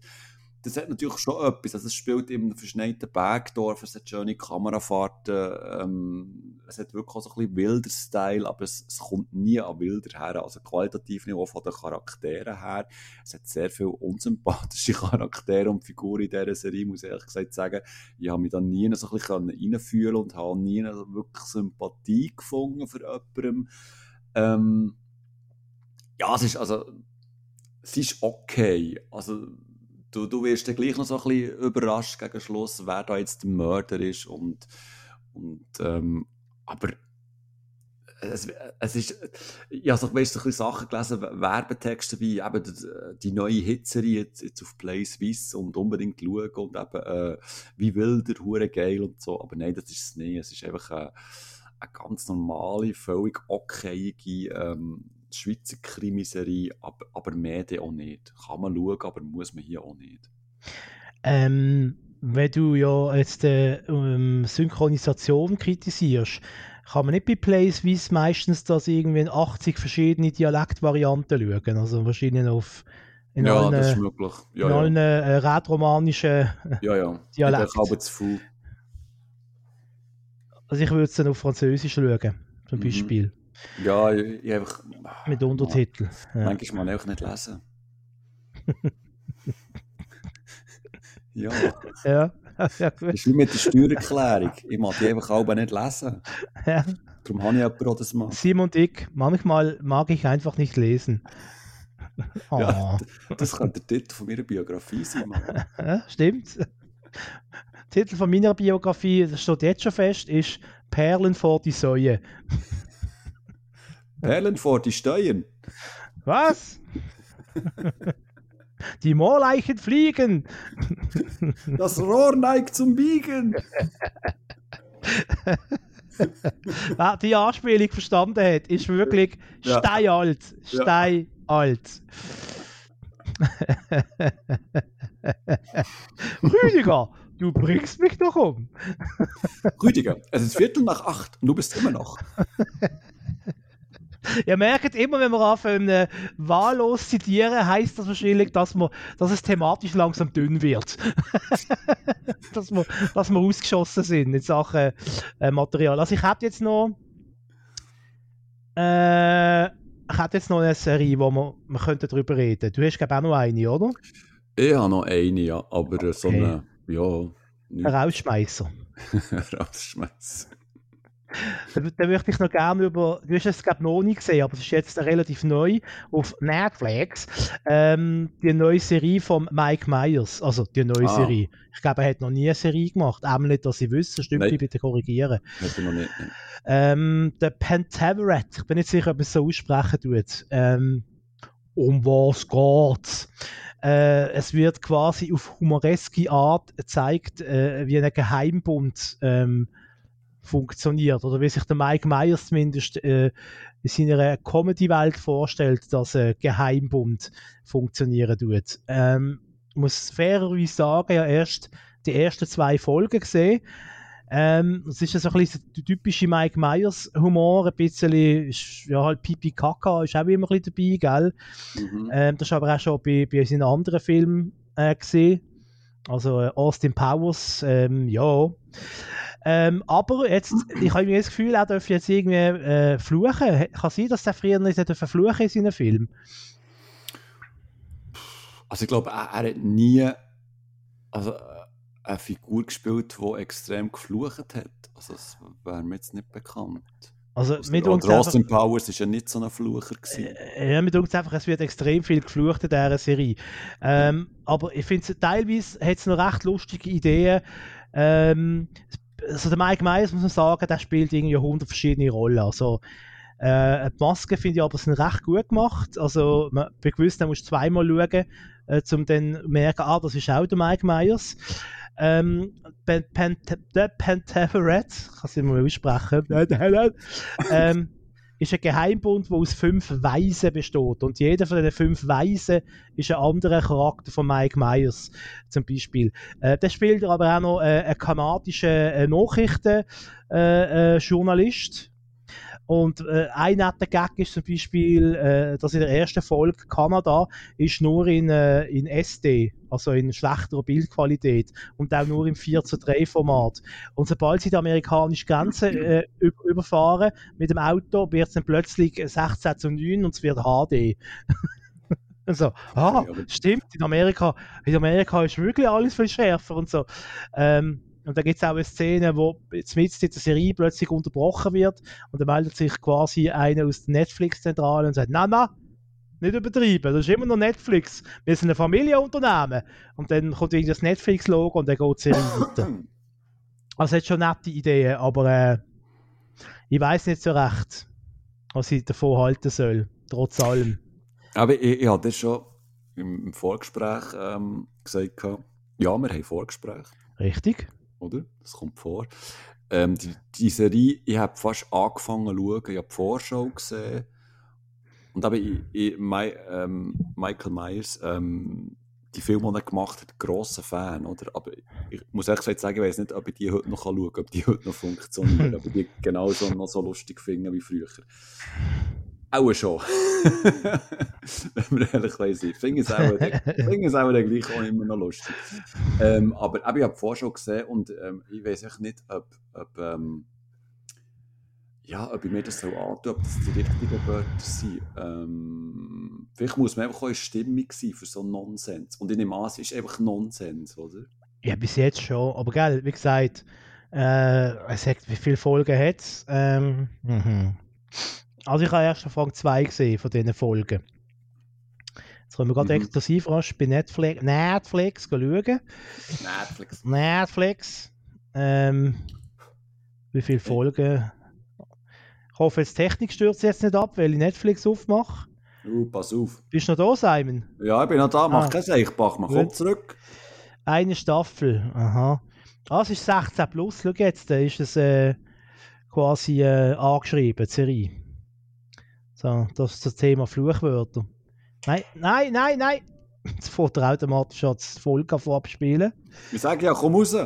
das hat natürlich schon etwas. Also es spielt einem verschneiten Bergdorf, es hat schöne Kamerafahrten, ähm, es hat wirklich auch so ein bisschen wilder Style, aber es, es, kommt nie an wilder her. Also qualitativ nicht auch von den Charakteren her. Es hat sehr viele unsympathische [LAUGHS] Charaktere und Figuren in dieser Serie, muss ich ehrlich gesagt sagen. Ich habe mich da nie so ein bisschen reinfühlen und habe nie wirklich Sympathie gefunden für jemanden. Ähm, ja, es ist also, es ist okay. Also, du, du wirst dann gleich noch so ein bisschen überrascht gegen Schluss, wer da jetzt der Mörder ist und, und ähm, aber es, es ist, ich habe so, weißt, ein Sachen gelesen, Werbetexte wie eben die, die neue Hitzerie jetzt, jetzt auf Play Swiss und unbedingt schauen und eben äh, wie wilder, hure geil und so, aber nein, das ist es nicht, es ist einfach eine, eine ganz normale, völlig okayige ähm, Schweizer Krimiserie, aber, aber mehr auch nicht. Kann man schauen, aber muss man hier auch nicht. Ähm, wenn du ja jetzt äh, ähm, Synchronisation kritisierst, kann man nicht bei Play Swiss meistens das irgendwie in 80 verschiedene Dialektvarianten schauen. Also wahrscheinlich auf in ja, allen, das ist möglich. Ja, in ja. allen äh, rätromanischen ja, ja. Dialekten. [LAUGHS] Ich zu viel. Also ich würde es dann auf Französisch schauen, zum mhm. Ja, ich, ich einfach. Mit Untertiteln. Ja. Manchmal einfach nicht lesen. [LAUGHS] ja. Ja. [LAUGHS] ja gut. Das ist wie mit der Steuererklärung. Ich mag die einfach auch nicht lesen. [LAUGHS] Ja. Darum habe ich jemanden, das macht. Simon und ich, manchmal mag ich einfach nicht lesen. Oh. Ja, das könnte der Titel von meiner Biografie sein. Ja, stimmt. Der Titel von meiner Biografie, das steht jetzt schon fest, ist Perlen vor die Säue. Perlen vor die Steuern. Was? [LAUGHS] Die Moorleichen fliegen. Das Rohr neigt zum Biegen. [LAUGHS] Wer die Anspielung verstanden hat, ist wirklich ja. steinalt. Steinalt. [LAUGHS] Rüdiger, du bringst mich doch um. Rüdiger, es ist Viertel nach acht und du bist immer noch. [LAUGHS] Ihr merkt immer, wenn wir anfangen, äh, wahllos zitieren, heißt das wahrscheinlich, dass, wir, dass es thematisch langsam dünn wird. [LAUGHS] dass, wir, dass wir ausgeschossen sind in Sachen äh, Material. Also ich habe jetzt noch äh, ich hätte jetzt noch eine Serie, wo wir, wir könnten darüber reden. Du hast glaube auch noch eine, oder? Ich habe noch eine, ja, aber okay. so eine, ja... Ein Rausschmeißer. [LAUGHS] Rausschmeißer. Da, möchte ich noch gerne über, du hast es glaube noch nie gesehen, aber es ist jetzt relativ neu auf Netflix, ähm, die neue Serie von Mike Myers, also die neue ah. Serie. Ich glaube, er hat noch nie eine Serie gemacht, auch nicht, dass ich wüsste, stimmt, Nein. bitte korrigieren. Hat er noch nicht. Ähm, der Pentaveret, ich bin nicht sicher, ob es so aussprechen tut. Ähm, um was geht's? Äh, es wird quasi auf humoreske Art gezeigt, äh, wie ein Geheimbund ähm, funktioniert oder wie sich der Mike Myers zumindest äh, in seiner Comedy-Welt vorstellt, dass ein Geheimbund funktionieren tut. Ähm, ich muss fairerweise sagen, ja erst die ersten zwei Folgen gesehen. Ähm, es ist so ein bisschen der typische Mike Myers Humor, ein bisschen, ja halt Pipi Kaka ist auch immer ein bisschen dabei, gell? Mhm. Ähm, das ist aber auch schon bei, bei seinen anderen Filmen äh, gesehen. Also äh, Austin Powers, ähm, ja. Ähm, aber jetzt, ich habe irgendwie das Gefühl, er darf jetzt irgendwie äh, fluchen. Kann sein, dass er früher nicht fluchen in seinen Film? Also ich glaube, er, er hat nie also, äh, eine Figur gespielt, die extrem geflucht hat. Also das wäre mir jetzt nicht bekannt. Also, also mit uns Austin Powers war ja nicht so ein Flucher. Gewesen. Äh, ja, mit uns einfach, es wird extrem viel geflucht in dieser Serie. Ähm, aber ich finde, teilweise hat es noch recht lustige Ideen. Ähm, also der Mike Myers, muss man sagen, der spielt irgendwie 100 verschiedene Rollen. Also, äh, die Masken finde ich aber sind recht gut gemacht. Also, man, bei gewissen musst zweimal schauen, äh, um dann merken, ah, das ist auch der Mike Myers. Ähm, Pen, Pen, The Pentaveret, ich kann es mehr aussprechen, ähm, ist ein Geheimbund, der aus fünf Weisen besteht. Und jeder von diesen fünf Weisen ist ein anderer Charakter von Mike Myers, zum Beispiel. Äh, der spielt aber auch noch äh, einen kanadischen äh, Nachrichtenjournalist. Und äh, ein netter Gag ist zum Beispiel, äh, dass in der ersten Folge Kanada ist nur in, äh, in SD, also in schlechterer Bildqualität und auch nur im 4 zu 3 Format. Und sobald sie die amerikanische Grenze äh, überfahren mit dem Auto, wird es dann plötzlich 16 zu 9 und es wird HD. [LAUGHS] so, ah, stimmt, in Amerika, in Amerika ist wirklich alles viel schärfer und so. Ähm, und da gibt es auch eine Szene, wo jetzt mit der Serie plötzlich unterbrochen wird und da meldet sich quasi einer aus der Netflix-Zentrale und sagt, na, na, nicht übertreiben, das ist immer noch Netflix. Wir sind ein Familienunternehmen. Und dann kommt irgendwie das Netflix-Logo und dann geht die Serie weiter. [COUGHS] Also hat schon nette Ideen, aber äh, ich weiß nicht so recht, was ich davon halten soll, trotz allem. Aber ich, ich hatte das schon im Vorgespräch ähm, gesagt, ja, wir haben Vorgespräch. Richtig oder? Das kommt vor. Ähm, die, die Serie, ich habe fast angefangen zu schauen, ich habe die Vorschau gesehen. Und aber ich, ich, my, ähm, Michael Myers, ähm, die Filme, die er gemacht hat, grosser Fan, oder? Aber ich muss ehrlich gesagt sagen, ich weiß nicht, ob ich die heute noch schauen kann, ob die heute noch funktionieren, [LAUGHS] ob ich die genauso noch so lustig finde wie früher. Auch [LAUGHS] schon. Wenn wir ehrlich. Ich finde es auch, find es auch gleich auch immer noch lustig. Ähm, aber ich habe vorher schon gesehen und ähm, ich weiß echt nicht, ob, ob, ähm, ja, ob ich mir das so antue, ob das die richtigen Wörter sind. Ähm, vielleicht muss man einfach auch in Stimmung sein für so Nonsens. Und in dem Maß ist einfach Nonsens, oder? Ja, bis jetzt schon. Aber gell, wie gesagt, äh, er sagt, wie viele Folgen hat es? Ähm, mhm. Also ich habe erst Anfang zwei gesehen von diesen Folgen. Jetzt können wir gerade mhm. exklusiv rasch bei Netflix, Netflix schauen. Netflix. Netflix. Ähm, wie viele Folgen? Ich hoffe, jetzt Technik stürzt jetzt nicht ab, weil ich Netflix aufmache. Uh, pass auf. Bist du noch da, Simon? Ja, ich bin noch da. Mach ah. kein Seichbach. Man kommt zurück. Eine Staffel. Aha. Ah, es ist 16 plus. Schau jetzt, da ist es äh, quasi äh, angeschrieben, die Serie. So, das ist das Thema Fluchwörter. Nein, nein, nein, nein! [LAUGHS] Jetzt fährt er automatisch das Folge abspielen. Ich sage ja, komm raus!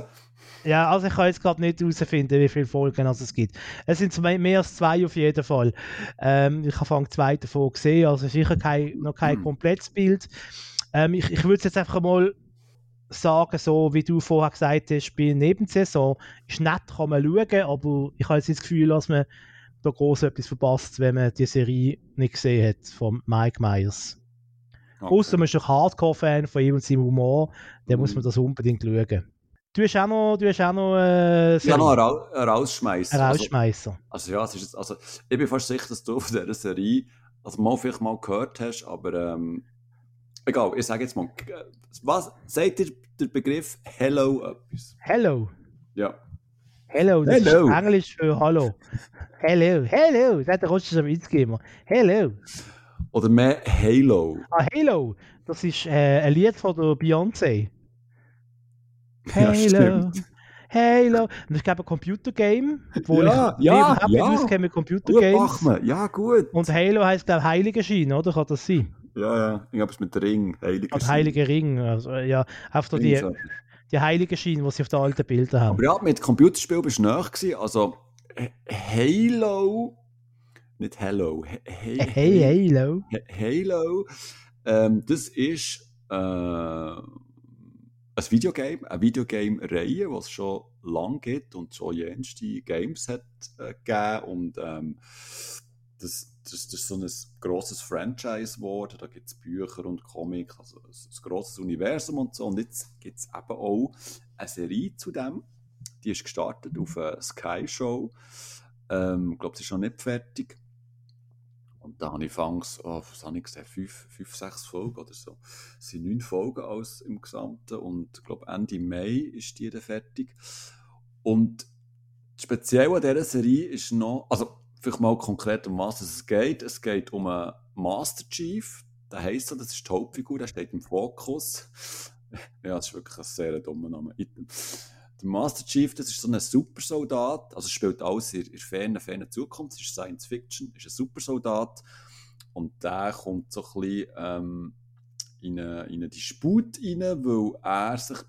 Ja, also ich kann jetzt gerade nicht herausfinden, wie viele Folgen es gibt. Es sind mehr als zwei auf jeden Fall. Ähm, ich habe Anfang zwei davon gesehen, also sicher kein, noch kein hm. komplettes Bild. Ähm, ich ich würde es jetzt einfach mal sagen, so wie du vorher gesagt hast, bei Nebensaison ist nett, kann man schauen, aber ich habe jetzt das Gefühl, dass man da groß etwas verpasst, wenn man die Serie nicht gesehen hat von Mike Myers. Okay. Außer man ist ein Hardcore-Fan von ihm und seinem Humor, dann mhm. muss man das unbedingt schauen. Du hast auch noch, du hast auch noch, äh, ja, noch einen, Ra einen Rausschmeißer. Ein Rausschmeißer. Also, also, ja, es ist, also, ich bin fast sicher, dass du von dieser Serie, also mal vielleicht mal gehört hast, aber ähm, egal, ich sage jetzt mal, was sagt dir der Begriff Hello etwas? Hello? Ja. Hello, das Hello. ist Englisch für Hallo. Hello, hello, sagt der russische Witzgeber. Hello. Oder mehr Halo. Ah, Halo. Das ist äh, ein Lied von der Beyoncé. Halo. [LAUGHS] Ja, Halo. Und ist, glaube ich, ein Computergame. Wo ja, ich ja, ja. auskenne Computergames. Gut, ja, gut. Und Halo heisst, glaube ich, Heiliger Schein, oder? Kann das sein? Ja, ja. Ich glaube, es mit Ring. Heiliger Schein. Heiliger Ring. Also, ja, auf die, die Heiligen Schein, die sie auf den alten Bildern haben. Aber ja, mit Computerspiel bist du näher gewesen. Also, Halo, nicht Hello, hey, hey Halo. Halo, ähm, das ist, äh, ein Videogame, eine Videogame-Reihe, es schon lange gibt und schon jenste Games hat äh, gegeben. Und ähm, das, das, das ist so ein grosses Franchise geworden. Da gibt es Bücher und Comics, also ein, ein grosses Universum und so. Und jetzt gibt es eben auch eine Serie zu dem. Die ist gestartet auf einer Sky Show. Ähm, ich glaube, sie ist noch nicht fertig. Und da habe ich fangs, oh, was habe ich gesehen, fünf, fünf, sechs Folgen oder so. Es sind neun Folgen aus im Gesamten und ich glaube Ende Mai ist die dann fertig. Und speziell an dieser Serie ist noch, also vielleicht mal konkret um was es geht. Es geht um einen Master Chief, der heisst so, das ist die Hauptfigur, der steht im Fokus. [LAUGHS] ja, das ist wirklich ein sehr dummer Name. Der Master Chief, das ist so ein Supersoldat, also spielt alles in, in ferner, ferner Zukunft, es ist Science Fiction, ist ein Supersoldat und der kommt so ein bisschen ähm, in, eine, in einen Disput rein, weil er sich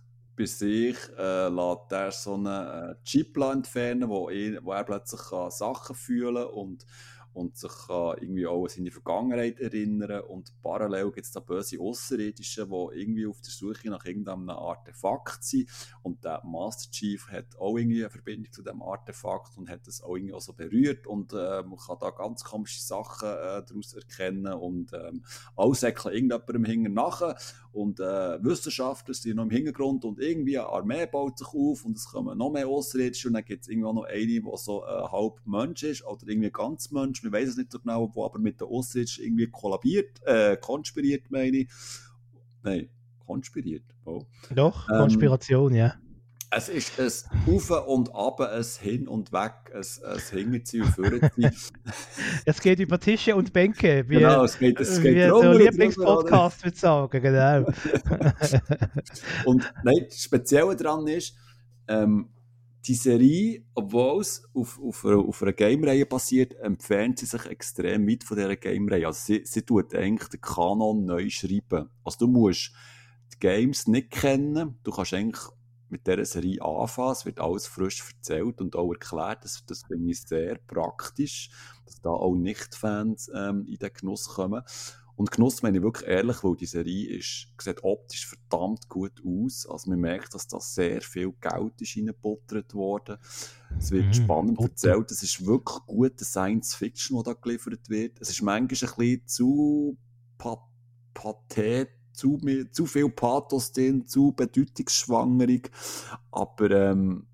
bei sich äh, lässt er so einen äh, Chip entfernen, wo, er, wo er plötzlich kann Sachen fühlen und und sich kann irgendwie auch an seine Vergangenheit erinnern. Und parallel gibt es da böse Außerirdische, die irgendwie auf der Suche nach irgendeinem Artefakt sind. Und der Master Chief hat auch irgendwie eine Verbindung zu dem Artefakt und hat das auch irgendwie auch so berührt. Und äh, man kann da ganz komische Sachen äh, daraus erkennen. Und ähm, alles säckeln irgendjemandem hinten nachher und äh, Wissenschaftler sind noch im Hintergrund und irgendwie eine Armee baut sich auf und es kommen noch mehr Außerirdische. Und dann gibt es irgendwann noch eine, die so äh, halb Mensch ist oder irgendwie ganz Mensch, wir wissen es nicht so genau, wo aber mit den Außerirdischen irgendwie kollabiert, äh, konspiriert meine ich. Nein, konspiriert. Oh. Doch, ähm, Konspiration, ja. Es ist ein Auf und Ab, ein Hin und Weg, ein, ein Hinterziehen und Vorziehen. [LAUGHS] es geht über Tische und Bänke, wie, genau, es geht, es geht wie der Lieblingspodcast würde sagen, genau. [LAUGHS] und nein, das Spezielle daran ist, ähm, die Serie, obwohl es auf, auf, auf einer Game-Reihe basiert, entfernt sie sich extrem weit von dieser Game-Reihe. Also sie, sie tut eigentlich den Kanon neu schreiben. Also du musst die Games nicht kennen, du kannst eigentlich mit dieser Serie anfangen. Es wird alles frisch erzählt und auch erklärt. Das, das finde ich sehr praktisch, dass da auch Nicht-Fans ähm, in den Genuss kommen. Und Genuss meine ich wirklich ehrlich, weil die Serie ist, sieht optisch verdammt gut aus. Also man merkt, dass da sehr viel Geld ist reingebuttert worden. Es wird mm, spannend Butter. erzählt. Es ist wirklich gute Science-Fiction, die da geliefert wird. Es ist manchmal ein bisschen zu pathetisch zu, zu viel Pathos drin, zu bedeutungsschwangerig. Aber ähm,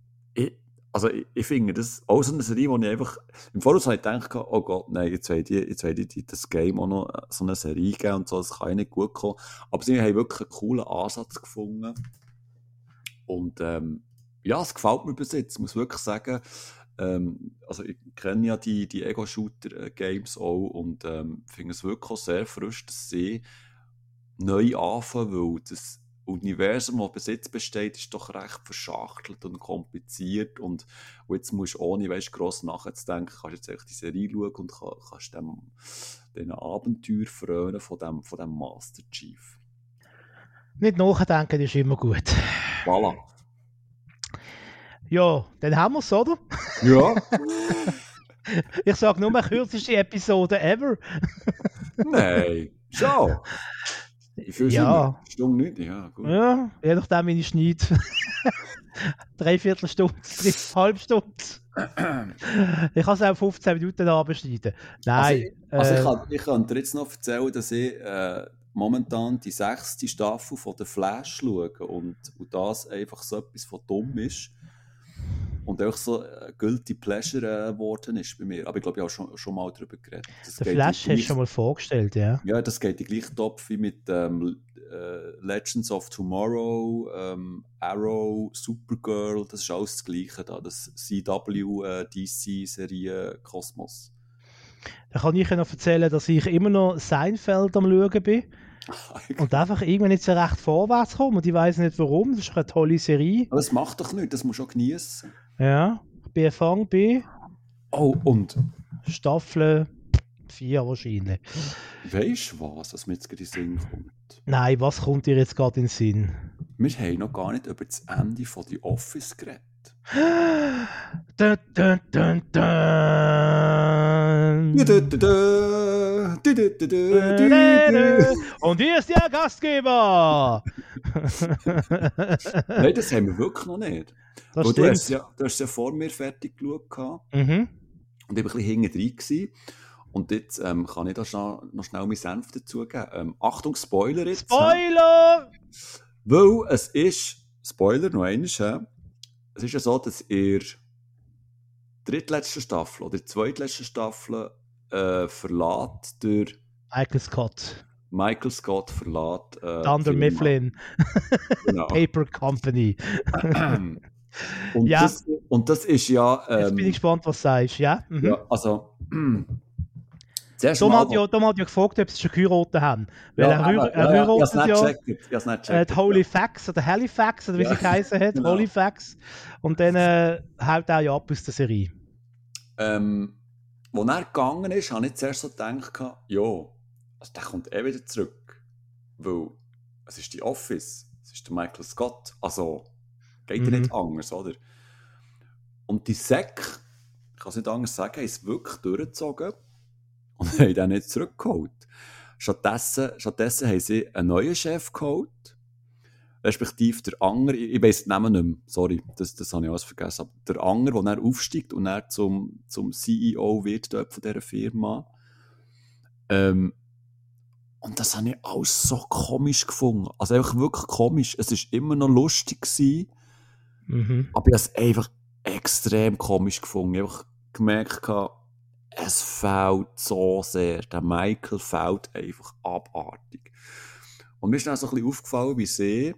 also ich, ich, finde das auch so eine Serie, wo ich einfach im Voraus habe ich gedacht, oh Gott, nein, jetzt werde ich, jetzt werde ich das Game auch noch so eine Serie geben und so, das kann nicht gut kommen. Aber sie haben wirklich einen coolen Ansatz gefunden. Und ähm, ja, es gefällt mir bis jetzt, muss wirklich sagen. Ähm, also ich kenne ja die, die Ego-Shooter-Games auch und ähm, finde es wirklich auch sehr frisch, dass sie neu anfangen, weil das Universum, das bis jetzt besteht, ist doch recht verschachtelt und kompliziert und, und jetzt musst du ohne weißt, gross nachzudenken, kannst du jetzt die Serie schauen und kann, kannst dem, diesen Abenteuer frönen von dem, von dem Master Chief. Nicht nachdenken ist immer gut. Voilà. Ja, dann haben wir es, oder? Ja. [LAUGHS] ich sage nur, kürzeste Episode ever. Nein, schon. Wie ja. Stunde nicht? Ja, gut. Ja, je nachdem, wie ich schneide. [LAUGHS] Dreiviertel Stunde, halbe Stunde. ich kann es auch 15 Minuten abschneiden. Nein. Also, ich, also äh, ich, kann, ich kann dir jetzt noch erzählen, dass ich äh, momentan die sechste Staffel von der Flash schaue und, und das einfach so etwas von dumm ist und auch so ein guilty pleasure geworden ist bei mir. Aber ich glaube, ich habe schon, schon mal darüber geredet. Das Der Flash hast du schon mal vorgestellt, ja? Ja, das geht in gleichen Topf wie mit ähm, äh, Legends of Tomorrow, ähm, Arrow, Supergirl, das ist alles das Gleiche da, das CW, äh, DC-Serie Kosmos. Da kann ich noch erzählen, dass ich immer noch Seinfeld am schauen bin. [LAUGHS] und einfach irgendwann nicht so recht vorwärts kommen und ich weiß nicht warum. Das ist eine tolle Serie. Aber das macht doch nicht, das muss auch genießen. Ja, BFang B. Oh, und? Staffel 4 wahrscheinlich. Weißt du was, was mir jetzt gerade in den Sinn kommt? Nein, was kommt dir jetzt gerade in den Sinn? Wir haben noch gar nicht über das Ende von The Office geredet. [GASPS] Dun, dun, dun, dun. dun, dun, dun, Und hier ist der Gastgeber! Nein, das haben wir wirklich noch nicht. Das du, hast ja, du hast ja vor mir fertig geschaut Mhm. und ich war ein bisschen hinten. Und jetzt ähm, kann ich da schnell, noch schnell meinen Senf dazugeben. Ähm, Achtung, Spoiler jetzt. Spoiler! Weil es ist, Spoiler noch einmal, hä? es ist ja so, dass ihr drittletzte Staffel oder zweitletzte Staffel äh, verlässt durch Michael Scott, Michael Scott verlässt. Äh, Thunder. Mifflin, Genau. [LAUGHS] Paper Company. [CLEARS THROAT] und, Ja. das, und das ist ja. Jetzt Ähm, bin ich gespannt, was du sagst, ja? Mhm. ja also. zuerst Tom mal, hat, ja, Tom hat ja gefragt, ob sie schon geheiratet haben. Weil er, eben, heir- er ja, ja, heiratet ja äh, gecheckt, die Halifax oder Halifax oder wie Ja, sie geheißen hat, genau. Halifax. Und dann äh, haut er ja ab aus der Serie. Ähm, wo er gegangen ist, habe ich zuerst so gedacht, ja, also der kommt eh wieder zurück. Weil es ist die Office, es ist der Michael Scott. Also geht ja Mhm. nicht anders, oder? Und die Sek, ich kann es nicht anders sagen, es wirklich durchgezogen und [LAUGHS] haben den nicht zurückgeholt. Stattdessen, stattdessen haben sie einen neuen Chef geholt. Respektive der andere, ich, ich weiß den Namen nicht mehr, sorry, das, das habe ich alles vergessen. Aber der andere, der dann aufsteigt und dann zum, zum CEO wird dort von dieser Firma. Ähm, und das habe ich alles so komisch gefunden. Also einfach wirklich komisch. Es war immer noch lustig, gewesen, Mhm. aber ich habe es einfach extrem komisch gefunden. Ich habe einfach gemerkt, es fehlt so sehr. Der Michael fehlt einfach abartig. Und mir ist dann so ein bisschen aufgefallen, wie sie,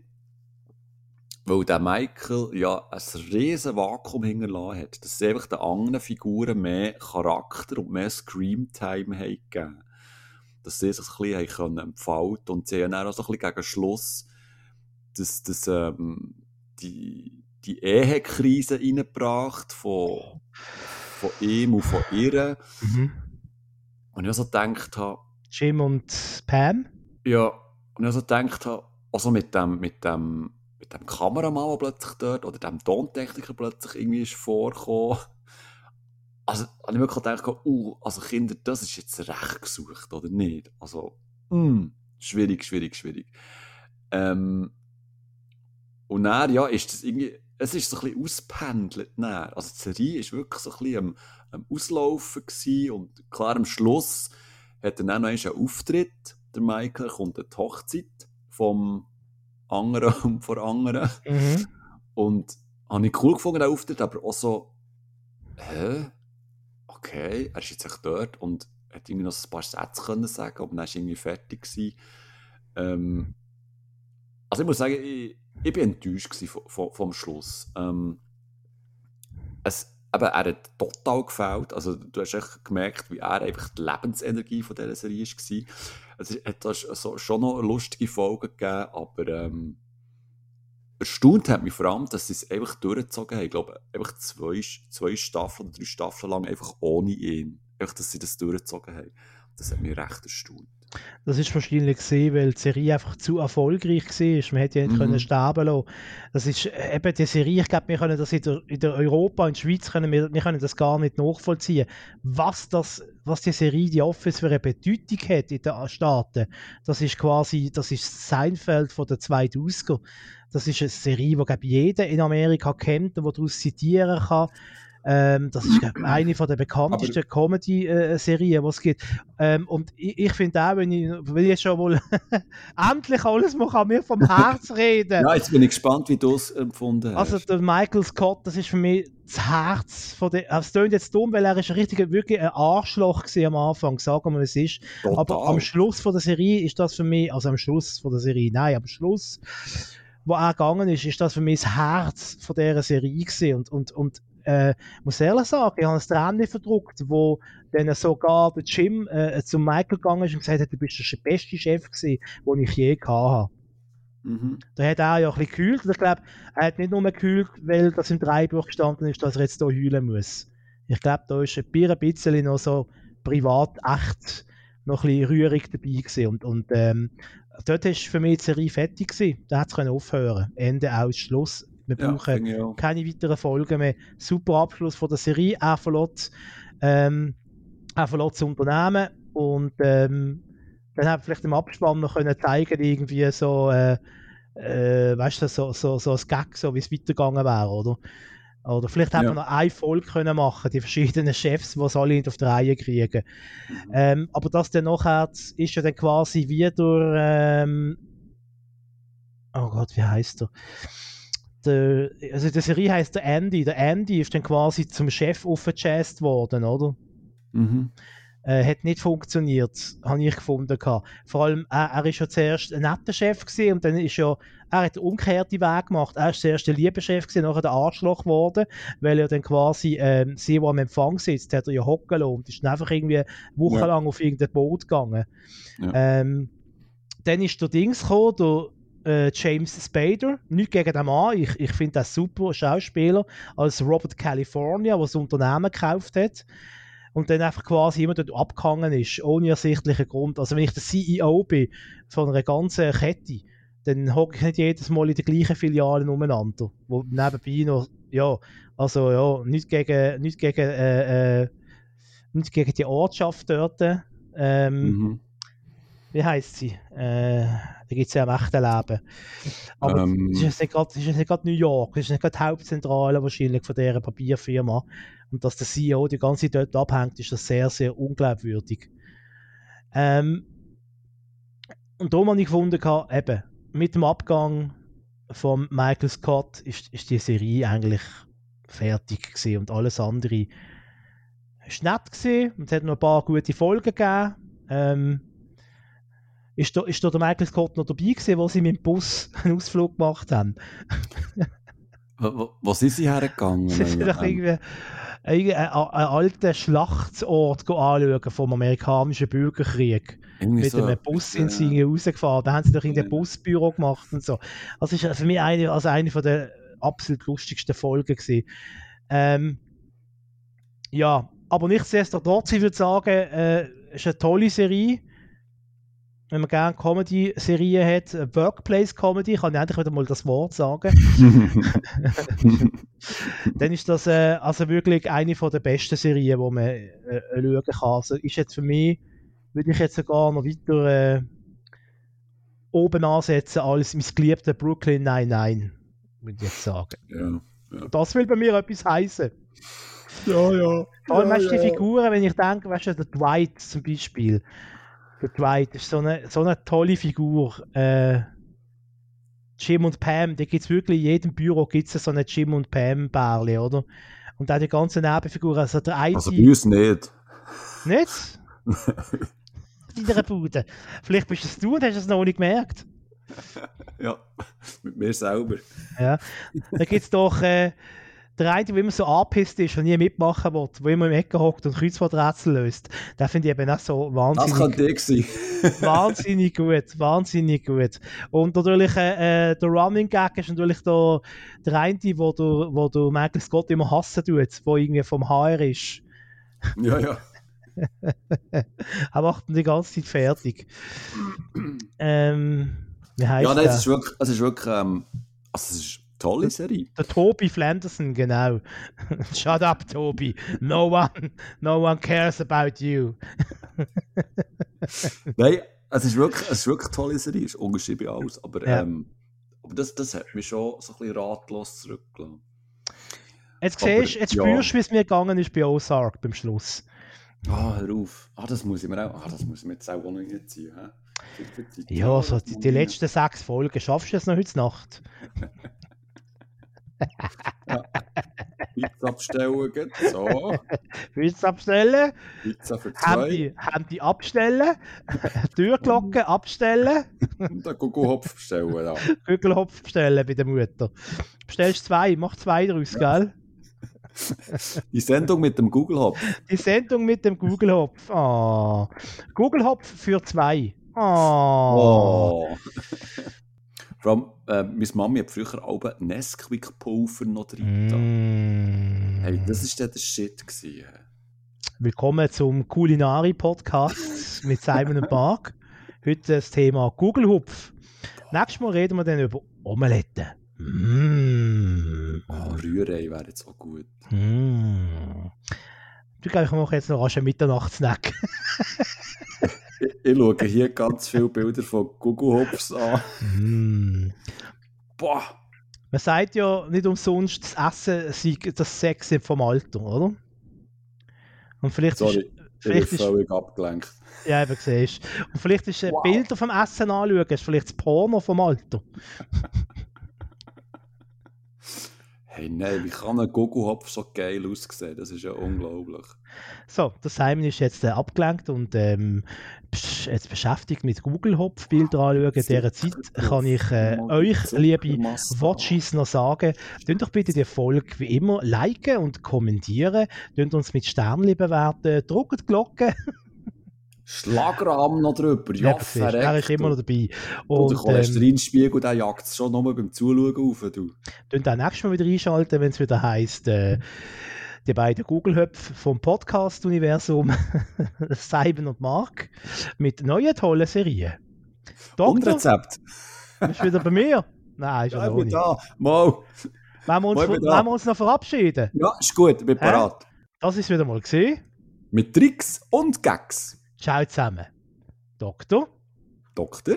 weil der Michael ja ein riesen Vakuum hinterlassen hat, dass sie einfach den anderen Figuren mehr Charakter und mehr Screamtime haben gegeben Dass sie sich ein bisschen haben entfalten und sie haben dann auch so ein bisschen gegen Schluss dass, dass, ähm, die, die Ehekrise reingebracht von, von ihm und von ihr. Mhm. Und ich so gedacht habe, Jim und Pam. ja, und ich so gedacht habe, also mit dem, mit dem, mit dem Kameramann, der plötzlich dort, oder dem Tontechniker plötzlich irgendwie ist vorgekommen. Also, habe ich wirklich gedacht, uh, also Kinder, das ist jetzt recht gesucht, oder nicht? Also, mm, schwierig, schwierig, schwierig. Ähm, und dann, ja, ist das irgendwie, es ist so ein bisschen auspendelt. Dann. Also die Serie ist wirklich so ein bisschen am, am Auslaufen gewesen und klar, am Schluss hat er dann noch einen Auftritt, der Michael, kommt an die Hochzeit vom anderen [LAUGHS] und von anderen. Mhm. Und habe ich cool gefunden, den Auftritt, aber auch so, hä? Okay, er ist jetzt echt dort und hat irgendwie noch ein paar Sätze können sagen, aber dann war irgendwie fertig. Gewesen. Ähm, also ich muss sagen, ich, ich bin enttäuscht vom, vom, vom Schluss. Ähm, es, eben, er hat total gefällt. Also du hast echt gemerkt, wie er einfach die Lebensenergie von dieser Serie war. Es hat da so, schon noch lustige Folgen gegeben, aber ähm, erstaunt hat mich vor allem, dass sie es einfach durchgezogen haben. Ich glaube, einfach zwei, zwei Staffeln oder drei Staffeln lang einfach ohne ihn. Einfach, dass sie das durchgezogen haben. Das hat mich recht erstaunt. Das ist wahrscheinlich gesehen, weil die Serie einfach zu erfolgreich war. Man hätte ja nicht Mhm. können sterben lassen. Das ist äh, eben die Serie, ich glaube, wir können das in der, in der Europa, in der Schweiz, können wir, wir können das gar nicht nachvollziehen. Was, das, was die Serie, die Office für eine Bedeutung hat in den Staaten, das ist quasi, das ist das Seinfeld von der 2000er. Das ist eine Serie, die glaube ich, jeder in Amerika kennt und wo daraus zitieren kann. Ähm, das ist glaub, eine von der bekanntesten Comedy-Serien, die es gibt. Ähm, und ich, ich finde auch, wenn ich, wenn ich jetzt schon mal [LAUGHS] endlich alles mal kann mir vom Herz [LAUGHS] reden. Ja, jetzt bin ich gespannt, wie du es empfunden hast. Also der Michael Scott, das ist für mich das Herz von der. Es klingt jetzt dumm, weil er ist richtig, wirklich ein Arschloch am Anfang, sagen wir, es ist. Total. Aber am Schluss von der Serie ist das für mich, also am Schluss von der Serie, nein, am Schluss, wo er gegangen ist, ist das für mich das Herz von dieser Serie gewesen. Und, und, und äh, muss ehrlich sagen, ich habe ein Tränen verdruckt, wo dann sogar der Jim äh, zum Michael gegangen ist und gesagt hat, du bist der beste Chef gewesen, den ich je gehabt habe. Mhm. Da hat er ja ein bisschen gekühlt. Und ich glaube, er hat nicht nur gekühlt, weil das im Dreibuch gestanden ist, dass er jetzt hier heulen muss. Ich glaube, da ist ein bisschen noch so privat echt noch ein bisschen rührig dabei gewesen. Und, und ähm, dort ist für mich die Serie fertig gewesen. Da hat es aufhören Ende aus, Schluss. Wir Ja, brauchen auch. keine weiteren Folgen mehr. Super Abschluss von der Serie. Er verlässt, ähm, er verlässt das Unternehmen und ähm, dann hat vielleicht im Abspann noch können zeigen, irgendwie so, äh, äh, weißt du, so, so, so ein Gag, so wie es weitergegangen wäre, oder? Oder vielleicht hätte ja. man noch eine Folge können machen, die verschiedenen Chefs, die es alle nicht auf die Reihe kriegen. Mhm. Ähm, aber das dann nachher ist ja dann quasi wie durch, ähm, oh Gott, wie heißt er? Der, also die Serie heißt der Andy. Der Andy ist dann quasi zum Chef aufgejazzt worden, oder? Mhm. Äh, hat nicht funktioniert, habe ich gefunden. Vor allem, er, er ist ja zuerst ein netter Chef gewesen, und dann ist ja, er hat den umgekehrten Weg gemacht. Er ist zuerst der liebe Chef gewesen, nachher der Arschloch geworden, weil er dann quasi, ähm, sie, wo am Empfang sitzt, hat er ja hocken lassen und ist dann einfach irgendwie wochenlang ja. auf irgendein Boot gegangen. Ja. Ähm, dann ist der Dings gekommen, der äh, James Spader. Nicht gegen den Mann, ich, ich finde das super Schauspieler, als Robert California, der das Unternehmen gekauft hat und dann einfach quasi immer dort abgehangen ist, ohne ersichtlichen Grund. Also wenn ich der CEO bin von einer ganzen Kette, dann hocke ich nicht jedes Mal in den gleichen Filialen umeinander, wo nebenbei noch, ja, also ja, nicht gegen, nicht gegen, äh, äh, nicht gegen die Ortschaft dort, ähm, mhm. Wie heißt sie? Äh, da gibt es ja im echten Leben. Aber ähm, es ist nicht gerade New York, es ist nicht gerade die Hauptzentrale wahrscheinlich von dieser Papierfirma. Und dass der CEO die ganze Zeit dort abhängt, ist das sehr, sehr unglaubwürdig. Ähm, und da habe ich gefunden, eben, mit dem Abgang von Michael Scott ist, ist die Serie eigentlich fertig gewesen und alles andere ist nett gewesen und es hat noch ein paar gute Folgen gegeben. Ähm, ist da, ist da der Michael Scott noch dabei gewesen, wo sie mit dem Bus [LAUGHS] einen Ausflug gemacht haben? [LAUGHS] wo, wo sind sie hergegangen? sie sind doch irgendwie einen, einen alten Schlachtort anschauen vom amerikanischen Bürgerkrieg. Irgendwie mit so, einem Bus sind sie ja. rausgefahren. Da haben sie doch in dem Busbüro gemacht und so. Das ist für mich eine, also eine von der absolut lustigsten Folgen gewesen. Ähm, ja, aber nichtsdestotrotz, ich würde sagen, äh, es ist eine tolle Serie wenn man gerne Comedy-Serien hat, Workplace-Comedy, kann ich endlich wieder mal das Wort sagen, [LAUGHS] dann ist das äh, also wirklich eine von der besten Serien, die man äh, schauen kann. Also ist jetzt für mich, würde ich jetzt sogar noch weiter äh, oben ansetzen als mein geliebter Brooklyn 99, würde ich jetzt sagen. Ja, ja. Das will bei mir etwas heißen. Ja, ja. Vor allem ja, du die Figuren, wenn ich denke, weißt du, der Dwight zum Beispiel, der Dwight ist so eine, so eine tolle Figur. Äh, Jim und Pam, da gibt es wirklich in jedem Büro gibt's so eine Jim und Pam Bärli, oder? Und auch die ganzen Nebenfiguren. Also, der eine, also bei uns nicht. Nicht? [LAUGHS] in der Bude. Vielleicht bist es du und hast es noch nicht gemerkt. ja, mit mir selber. Ja. Da gibt es doch äh, der eine, der immer so angepisst ist und nie mitmachen will, der immer im Ecken hockt und Kreuzworträtsel löst, der finde ich eben auch so wahnsinnig. Das könnte ich sein. [LAUGHS] [LAUGHS] wahnsinnig gut, wahnsinnig gut. Und natürlich, äh, äh, der Running Gag ist natürlich der, der eine, wo du, wo du Michael Scott immer hassen tut, der irgendwie vom HR ist. Ja, ja. [LAUGHS] er macht ihn die ganze Zeit fertig. [CLEARS THROAT] ähm, wie heißt ja, nein, es ist wirklich, es ist wirklich ähm, also es ist Tolle Serie. Der Toby Flanderson, genau. [LAUGHS] Shut up, Toby. No one, no one cares about you. [LAUGHS] Nein, es ist wirklich, es ist wirklich eine tolle Serie, es ist ungeschrieben aus, aber, ja. ähm, aber das, das hat mich schon so ein bisschen ratlos zurückgelassen. Jetzt, siehst, jetzt ja. spürst du, wie es mir gegangen ist bei Ozark beim Schluss. Ah, hör auf. Ah, das muss ich mir auch, ah, das muss ich mir jetzt auch noch nicht ziehen. Ja, also die, die letzten sechs Folgen, schaffst du es noch heute Nacht? [LAUGHS] ja. Pizza abstellen, geht so. Pizza abstellen. Pizza für zwei. Handy, Handy abstellen. [LAUGHS] Türglocke abstellen. Und dann Gugelhopf bestellen. Ja. Gugelhopf bestellen bei der Mutter. Bestellst zwei, mach zwei daraus, gell? [LAUGHS] Die Sendung mit dem Google-Hopf. Die Sendung mit dem Google-Hopf. Oh. Google-Hopf für zwei. Oh. oh. Vor allem, äh, meine Mami hat früher auch Nesquik-Pulver noch drin. Mm. Hey, das war der Shit. Gewesen. Willkommen zum Kulinari-Podcast mit Simon und Mark. Heute das Thema Google-Hupf. Nächstes Mal reden wir dann über Omelette. Mm. Oh, Rührei wäre jetzt auch gut. Mm. Du, glaube ich, mache jetzt noch rasch einen Mitternachtssnack. [LAUGHS] Ich schaue hier ganz viele Bilder von Google Hops an. Mm. Boah. Man sagt ja nicht umsonst, das Essen sei das Sex vom Alter, oder? Und vielleicht Sorry, ist, ich vielleicht bin ist, völlig abgelenkt. ja, eben siehst. Und vielleicht ist ein Wow. Bilder vom Essen anschauen, ist vielleicht das Porno vom Alter. Hey, nein, wie kann ein Google Hopf so geil aussehen? Das ist ja unglaublich. So, der Simon ist jetzt äh, abgelenkt und ähm, jetzt beschäftigt mit Google Hopf Bilder anschauen. In dieser Zeit kann ich äh, euch, liebe Watchies, noch sagen, könnt doch bitte die Folge wie immer liken und kommentieren, könnt uns mit Sternchen bewerten, drückt die Glocke. Schlagrahmen noch drüber. Ja, du, er ist immer noch dabei. Und Und der ähm, Cholesterinspiegel, der jagt es schon nur beim Zuschauen auf. Du. könnt auch nächstes Mal wieder einschalten, wenn es wieder heisst, äh, die beiden Google-Höpfe vom Podcast-Universum, [LAUGHS] Simon und Mark, mit neuen tollen Serien. Und Doktor, Rezept. bist du wieder bei mir? Nein, ist Ja, ja noch nicht. da. Mal. Wollen wir uns, Mal wollen wir uns noch verabschieden? Ja, ist gut, ich bin parat. Das ist wieder mal gesehen. Mit Tricks und Gags. Ciao zusammen. Doktor. Doktor.